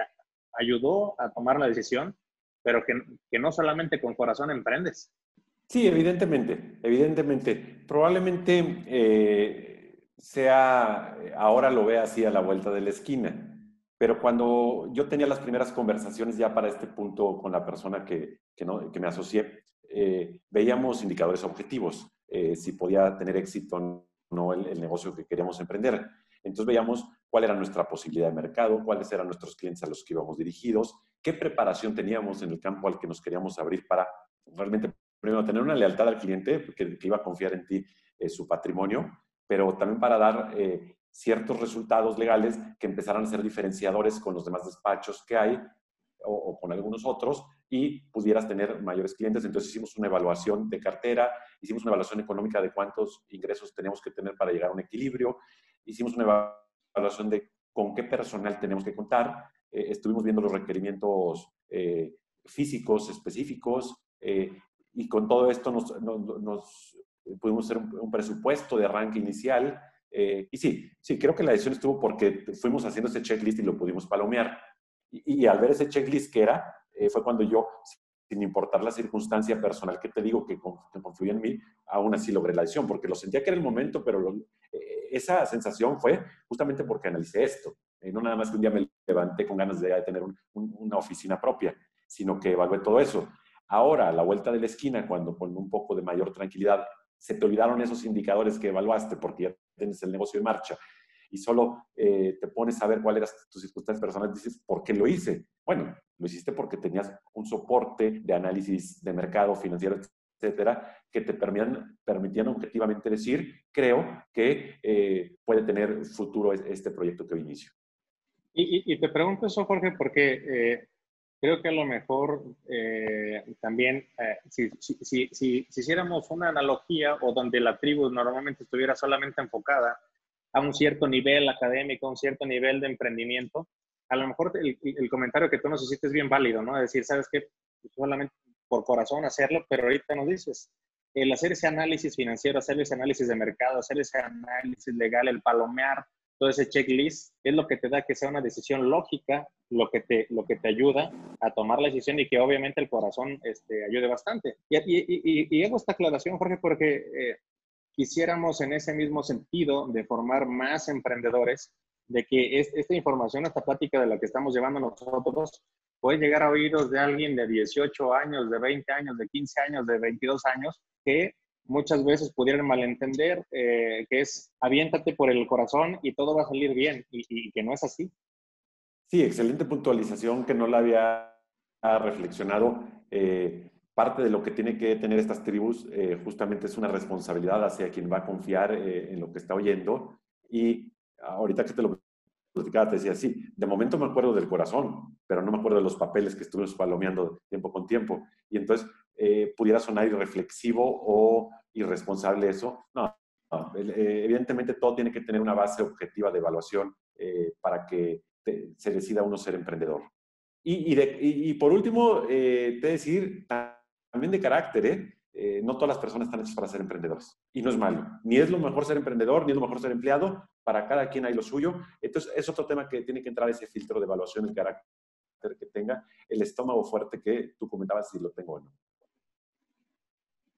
ayudó a tomar la decisión, pero que, que no solamente con corazón emprendes. Sí, evidentemente, evidentemente. Probablemente eh, sea, ahora lo vea así a la vuelta de la esquina. Pero cuando yo tenía las primeras conversaciones ya para este punto con la persona que, que, me asocié, eh, veíamos indicadores objetivos, eh, si podía tener éxito o no el, el, negocio que queríamos emprender. Entonces veíamos cuál era nuestra posibilidad de mercado, cuáles eran nuestros clientes a los que íbamos dirigidos, qué preparación teníamos en el campo al que nos queríamos abrir para realmente, primero, tener una lealtad al cliente que, que iba a confiar en ti eh, su patrimonio, pero también para dar eh, ciertos resultados legales que empezaran a ser diferenciadores con los demás despachos que hay o, con algunos otros y pudieras tener mayores clientes. Entonces hicimos una evaluación de cartera, hicimos una evaluación económica de cuántos ingresos tenemos que tener para llegar a un equilibrio, hicimos una evaluación de con qué personal tenemos que contar, eh, estuvimos viendo los requerimientos eh, físicos específicos eh, y con todo esto nos, nos, nos pudimos hacer un, un presupuesto de arranque inicial eh, y sí, sí, creo que la decisión estuvo porque fuimos haciendo ese checklist y lo pudimos palomear. Y, y al ver ese checklist que era, eh, fue cuando yo, sin importar la circunstancia personal que te digo que, confluía en mí, aún así logré la decisión, porque lo sentía que era el momento, pero lo, esa sensación fue justamente porque analicé esto. Eh, no nada más que un día me levanté con ganas de tener un, un, una oficina propia, sino que evalué todo eso. Ahora, a la vuelta de la esquina, cuando con un poco de mayor tranquilidad se te olvidaron esos indicadores que evaluaste porque ya tienes el negocio en marcha y solo eh, te pones a ver cuáles eran tus circunstancias personales, dices, ¿por qué lo hice? Bueno, lo hiciste porque tenías un soporte de análisis de mercado financiero, etcétera, que te permitían, permitían objetivamente decir, creo que eh, puede tener futuro este proyecto que hoy inicio. Y, y, y te pregunto eso, Jorge, porque eh, creo que a lo mejor eh, también, eh, si, si, si, si, hiciéramos una analogía o donde la tribu normalmente estuviera solamente enfocada a un cierto nivel académico, a un cierto nivel de emprendimiento, a lo mejor el, el comentario que tú nos hiciste es bien válido, ¿no? Es decir, ¿sabes qué? Solamente por corazón hacerlo, pero ahorita nos dices, el hacer ese análisis financiero, hacer ese análisis de mercado, hacer ese análisis legal, el palomear todo ese checklist es lo que te da que sea una decisión lógica, lo que te, lo que te ayuda a tomar la decisión y que obviamente el corazón este, ayude bastante. Y, y, y, y, hago esta aclaración, Jorge, porque eh, quisiéramos en ese mismo sentido de formar más emprendedores, de que esta información, esta plática de la que estamos llevando nosotros, puede llegar a oídos de alguien de 18 años, de 20 años, de 15 años, de 22 años, que muchas veces pudieran malentender eh, que es aviéntate por el corazón y todo va a salir bien, y, que no es así. Sí, excelente puntualización que no la había reflexionado. Eh, parte de lo que tiene que tener estas tribus eh, justamente es una responsabilidad hacia quien va a confiar en lo que está oyendo. Y ahorita que te lo platicaba, te decía, sí, de momento me acuerdo del corazón, pero no me acuerdo de los papeles que estuvimos palomeando tiempo con tiempo. Y entonces pudiera sonar irreflexivo o irresponsable eso. No, eh, evidentemente todo tiene que tener una base objetiva de evaluación eh, para que se decida uno ser emprendedor. Y, y, por último, eh, te decir también de carácter, no todas las personas están hechas para ser emprendedores. Y no es malo. Ni es lo mejor ser emprendedor, ni es lo mejor ser empleado. Para cada quien hay lo suyo. Entonces, es otro tema que tiene que entrar ese filtro de evaluación, el carácter que tenga, el estómago fuerte que tú comentabas si lo tengo o no.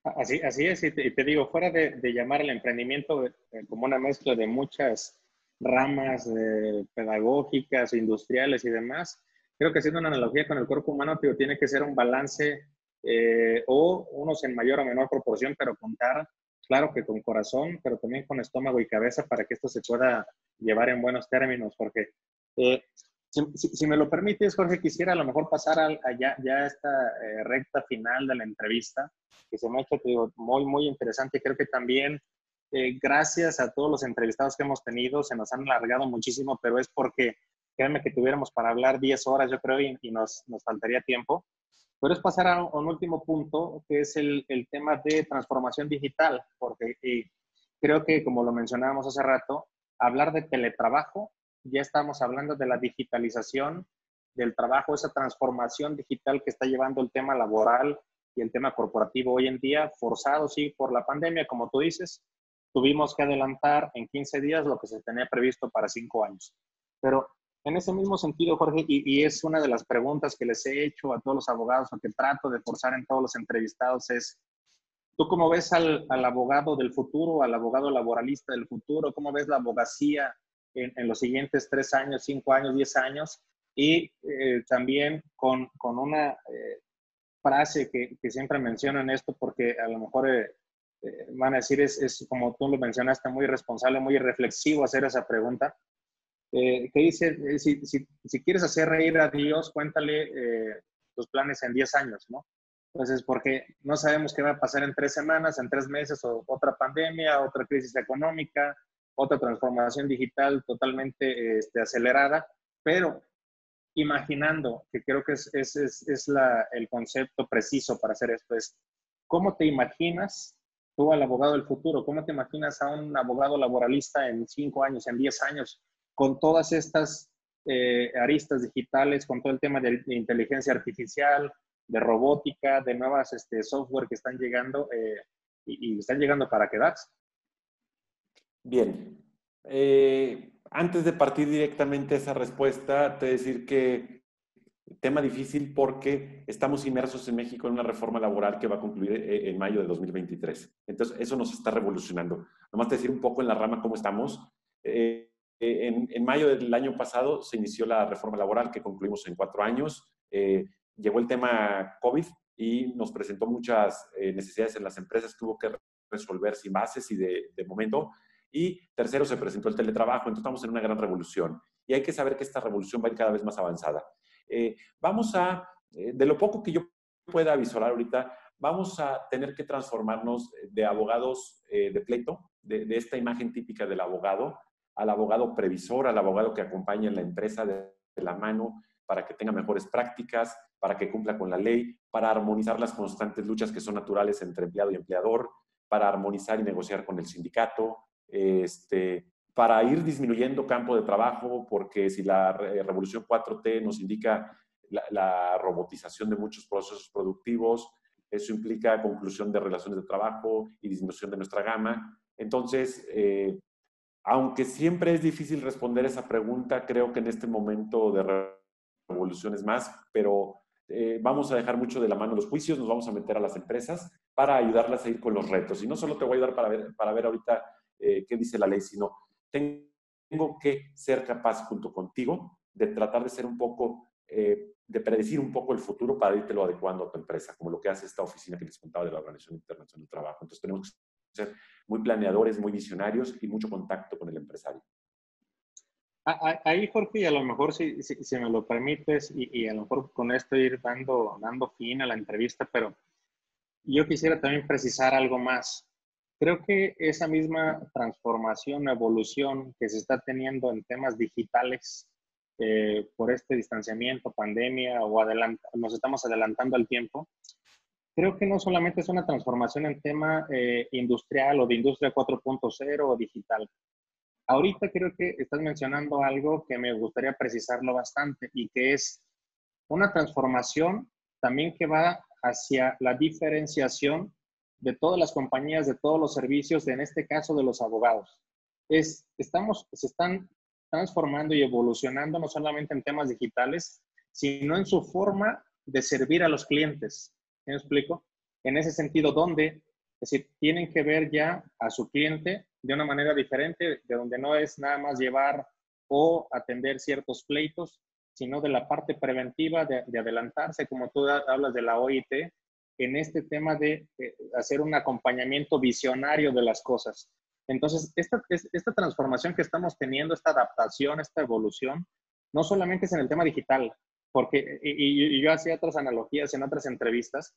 Así, así es, y te, digo, fuera de, llamar el emprendimiento eh, como una mezcla de muchas ramas eh, pedagógicas, industriales y demás, creo que haciendo una analogía con el cuerpo humano, tío, tiene que ser un balance eh, o unos en mayor o menor proporción, pero contar, claro que con corazón, pero también con estómago y cabeza para que esto se pueda llevar en buenos términos, porque si, me lo permites, Jorge, quisiera a lo mejor pasar a, ya, ya esta eh, recta final de la entrevista, que se me ha hecho digo, muy, muy interesante. Creo que también, eh, gracias a todos los entrevistados que hemos tenido, se nos han alargado muchísimo, pero es porque, créanme que tuviéramos para hablar 10 horas, yo creo, y, nos, nos, faltaría tiempo. Pero es pasar a un, último punto, que es el, el, tema de transformación digital, porque creo que, como lo mencionábamos hace rato, hablar de teletrabajo ya estamos hablando de la digitalización del trabajo, esa transformación digital que está llevando el tema laboral y el tema corporativo hoy en día, forzado, sí, por la pandemia, como tú dices, tuvimos que adelantar en 15 días lo que se tenía previsto para 5 años. Pero en ese mismo sentido, Jorge, y, es una de las preguntas que les he hecho a todos los abogados o que trato de forzar en todos los entrevistados, es, ¿tú cómo ves al, abogado del futuro, al abogado laboralista del futuro? ¿Cómo ves la abogacía en, los siguientes tres años, cinco años, diez años, y eh, también con, una eh, frase que, que, siempre mencionan esto, porque a lo mejor eh, van a decir, es, es, como tú lo mencionaste, muy responsable, muy reflexivo hacer esa pregunta, que dice, si, si, si, quieres hacer reír a Dios, cuéntale tus planes en diez años, ¿no? Entonces, porque no sabemos qué va a pasar en tres semanas, en tres meses, o otra pandemia, otra crisis económica, otra transformación digital totalmente este, acelerada, pero imaginando, que creo que es, es, es, la, el concepto preciso para hacer esto, es cómo te imaginas tú al abogado del futuro, cómo te imaginas a un abogado laboralista en cinco años, en diez años, con todas estas eh, aristas digitales, con todo el tema de, inteligencia artificial, de robótica, de nuevas este, software que están llegando eh, y, y están llegando para quedarse. Bien. Eh, antes de partir directamente a esa respuesta, te decir que tema difícil porque estamos inmersos en México en una reforma laboral que va a concluir eh, en mayo de 2023. Entonces, eso nos está revolucionando. Nomás te decir un poco en la rama cómo estamos. Eh, en, mayo del año pasado se inició la reforma laboral que concluimos en cuatro años. llegó el tema COVID y nos presentó muchas necesidades en las empresas que hubo que resolver sin bases y de, momento y tercero, se presentó el teletrabajo. Entonces estamos en una gran revolución. Y hay que saber que esta revolución va a ir cada vez más avanzada. Eh, vamos a, eh, de lo poco que yo pueda visualizar ahorita, vamos a tener que transformarnos de abogados eh, de pleito, de, esta imagen típica del abogado, al abogado previsor, al abogado que acompaña en la empresa de, la mano para que tenga mejores prácticas, para que cumpla con la ley, para armonizar las constantes luchas que son naturales entre empleado y empleador, para armonizar y negociar con el sindicato, este, para ir disminuyendo campo de trabajo, porque si la revolución 4T nos indica la, robotización de muchos procesos productivos, eso implica conclusión de relaciones de trabajo y disminución de nuestra gama. Entonces, eh, aunque siempre es difícil responder esa pregunta, creo que en este momento de revolución es más, pero eh, vamos a dejar mucho de la mano los juicios, nos vamos a meter a las empresas para ayudarlas a ir con los retos. Y no solo te voy a ayudar para ver, para ver ahorita eh, qué dice la ley, sino tengo que ser capaz junto contigo de tratar de ser un poco, eh, de predecir un poco el futuro para irte lo adecuando a tu empresa, como lo que hace esta oficina que les contaba de la Organización Internacional del Trabajo. Entonces tenemos que ser muy planeadores, muy visionarios y mucho contacto con el empresario. Ahí, Jorge, y a lo mejor si, si, me lo permites, y, y, a lo mejor con esto ir dando, dando fin a la entrevista, pero yo quisiera también precisar algo más. Creo que esa misma transformación, evolución que se está teniendo en temas digitales eh, por este distanciamiento, pandemia o nos estamos adelantando al tiempo, creo que no solamente es una transformación en tema eh, industrial o de industria 4.0 o digital. Ahorita creo que estás mencionando algo que me gustaría precisarlo bastante y que es una transformación también que va hacia la diferenciación de todas las compañías, de todos los servicios, en este caso de los abogados. Es, estamos, se están transformando y evolucionando no solamente en temas digitales, sino en su forma de servir a los clientes. ¿Me explico? En ese sentido, donde es decir, tienen que ver ya a su cliente de una manera diferente, de donde no es nada más llevar o atender ciertos pleitos, sino de la parte preventiva, de, adelantarse, como tú hablas de la OIT, en este tema de hacer un acompañamiento visionario de las cosas. Entonces, esta, esta transformación que estamos teniendo, esta adaptación, esta evolución, no solamente es en el tema digital, porque, y, yo hacía otras analogías en otras entrevistas,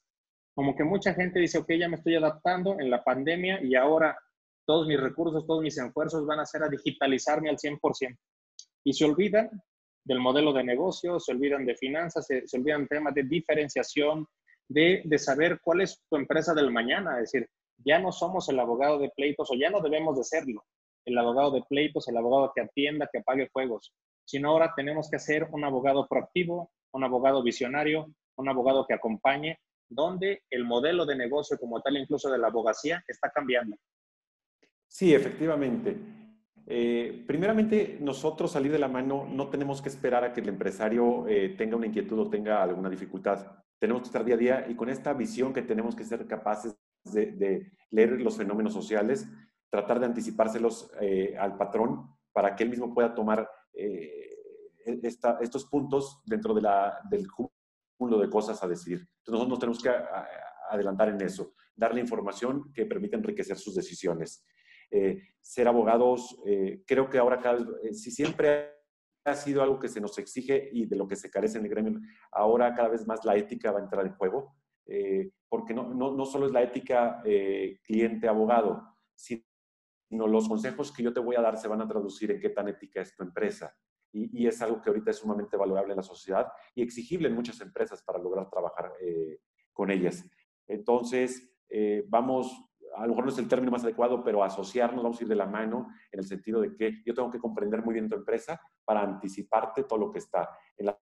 como que mucha gente dice, ok, ya me estoy adaptando en la pandemia y ahora todos mis recursos, todos mis esfuerzos van a ser a digitalizarme al 100%. Y se olvidan del modelo de negocio, se olvidan de finanzas, se, se olvidan temas de diferenciación, de, de, saber cuál es tu empresa del mañana. Es decir, ya no somos el abogado de pleitos o ya no debemos de serlo. El abogado de pleitos, el abogado que atienda, que apague fuegos. Sino ahora tenemos que ser un abogado proactivo, un abogado visionario, un abogado que acompañe, donde el modelo de negocio como tal, incluso de la abogacía, está cambiando. Sí, efectivamente. Eh, primeramente, nosotros salir de la mano no tenemos que esperar a que el empresario eh, tenga una inquietud o tenga alguna dificultad. Tenemos que estar día a día y con esta visión que tenemos que ser capaces de, leer los fenómenos sociales, tratar de anticipárselos eh, al patrón para que él mismo pueda tomar estos puntos dentro de la, del cúmulo de cosas a decir. Entonces nosotros nos tenemos que adelantar en eso, darle información que permita enriquecer sus decisiones. Eh, ser abogados, eh, creo que ahora cada eh, si siempre ha sido algo que se nos exige y de lo que se carece en el gremio, ahora cada vez más la ética va a entrar en juego, porque no, no, no, solo es la ética cliente-abogado, sino los consejos que yo te voy a dar se van a traducir en qué tan ética es tu empresa. Y, es algo que ahorita es sumamente valorable en la sociedad y exigible en muchas empresas para lograr trabajar con ellas. Entonces, vamos a lo mejor no es el término más adecuado, pero asociarnos, vamos a ir de la mano en el sentido de que yo tengo que comprender muy bien tu empresa para anticiparte todo lo que está en la,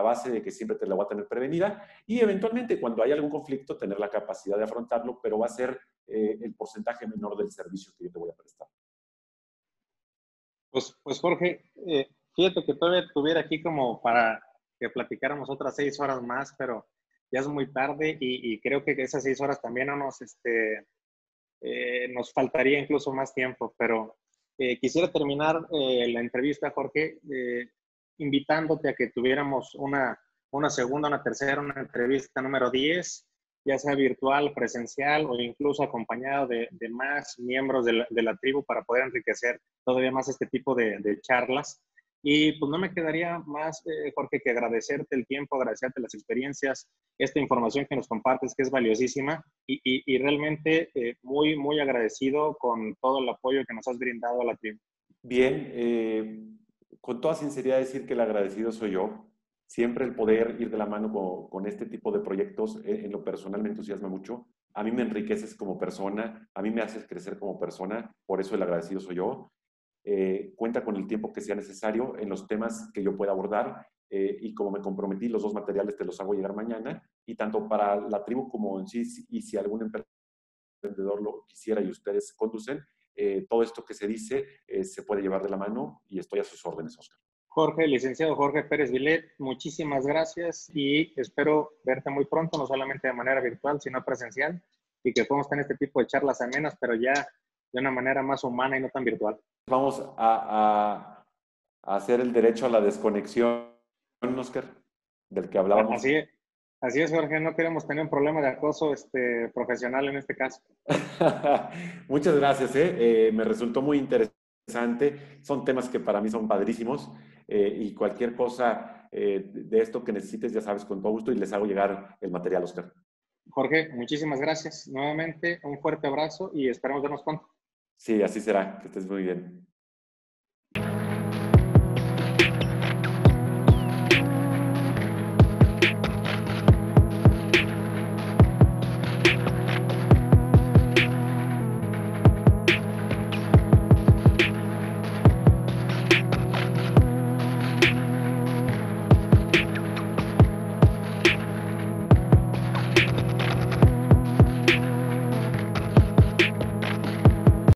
base de que siempre te la voy a tener prevenida y eventualmente cuando haya algún conflicto tener la capacidad de afrontarlo, pero va a ser eh, el porcentaje menor del servicio que yo te voy a prestar. Pues, pues Jorge, eh, fíjate que todavía estuviera aquí como para que platicáramos otras seis horas más, pero ya es muy tarde y, y creo que esas seis horas también no nos, este, eh, nos faltaría incluso más tiempo, pero eh, quisiera terminar eh, la entrevista, Jorge, invitándote a que tuviéramos una, una segunda, una tercera, una entrevista número 10, ya sea virtual, presencial o incluso acompañado de, de más miembros de la, de la, tribu para poder enriquecer todavía más este tipo de, de charlas. Y pues no me quedaría más, eh, Jorge, que agradecerte el tiempo, agradecerte las experiencias, esta información que nos compartes, que es valiosísima, y, y, realmente eh, muy, muy agradecido con todo el apoyo que nos has brindado a la tribu. Bien, eh, con toda sinceridad decir que el agradecido soy yo. Siempre el poder ir de la mano con, este tipo de proyectos en, en lo personal me entusiasma mucho. A mí me enriqueces como persona, a mí me haces crecer como persona, por eso el agradecido soy yo. Eh, cuenta con el tiempo que sea necesario en los temas que yo pueda abordar eh, y como me comprometí, los dos materiales te los hago llegar mañana y tanto para la tribu como en sí, y si algún emprendedor lo quisiera y ustedes conducen, eh, todo esto que se dice se puede llevar de la mano y estoy a sus órdenes, Oscar. Jorge, licenciado Jorge Pérez Vilet, muchísimas gracias y espero verte muy pronto, no solamente de manera virtual, sino presencial. y que podamos tener este tipo de charlas amenas, pero ya de una manera más humana y no tan virtual. Vamos a, a, hacer el derecho a la desconexión, Oscar, del que hablábamos. Así, así es, Jorge, no queremos tener un problema de acoso este, profesional en este caso. *laughs* Muchas gracias, ¿eh? ¿eh? me resultó muy interesante. Son temas que para mí son padrísimos eh, y cualquier cosa de esto que necesites, ya sabes, con todo gusto y les hago llegar el material, Oscar. Jorge, muchísimas gracias. Nuevamente, un fuerte abrazo y esperamos vernos pronto. Sí, así será. Que estés muy bien.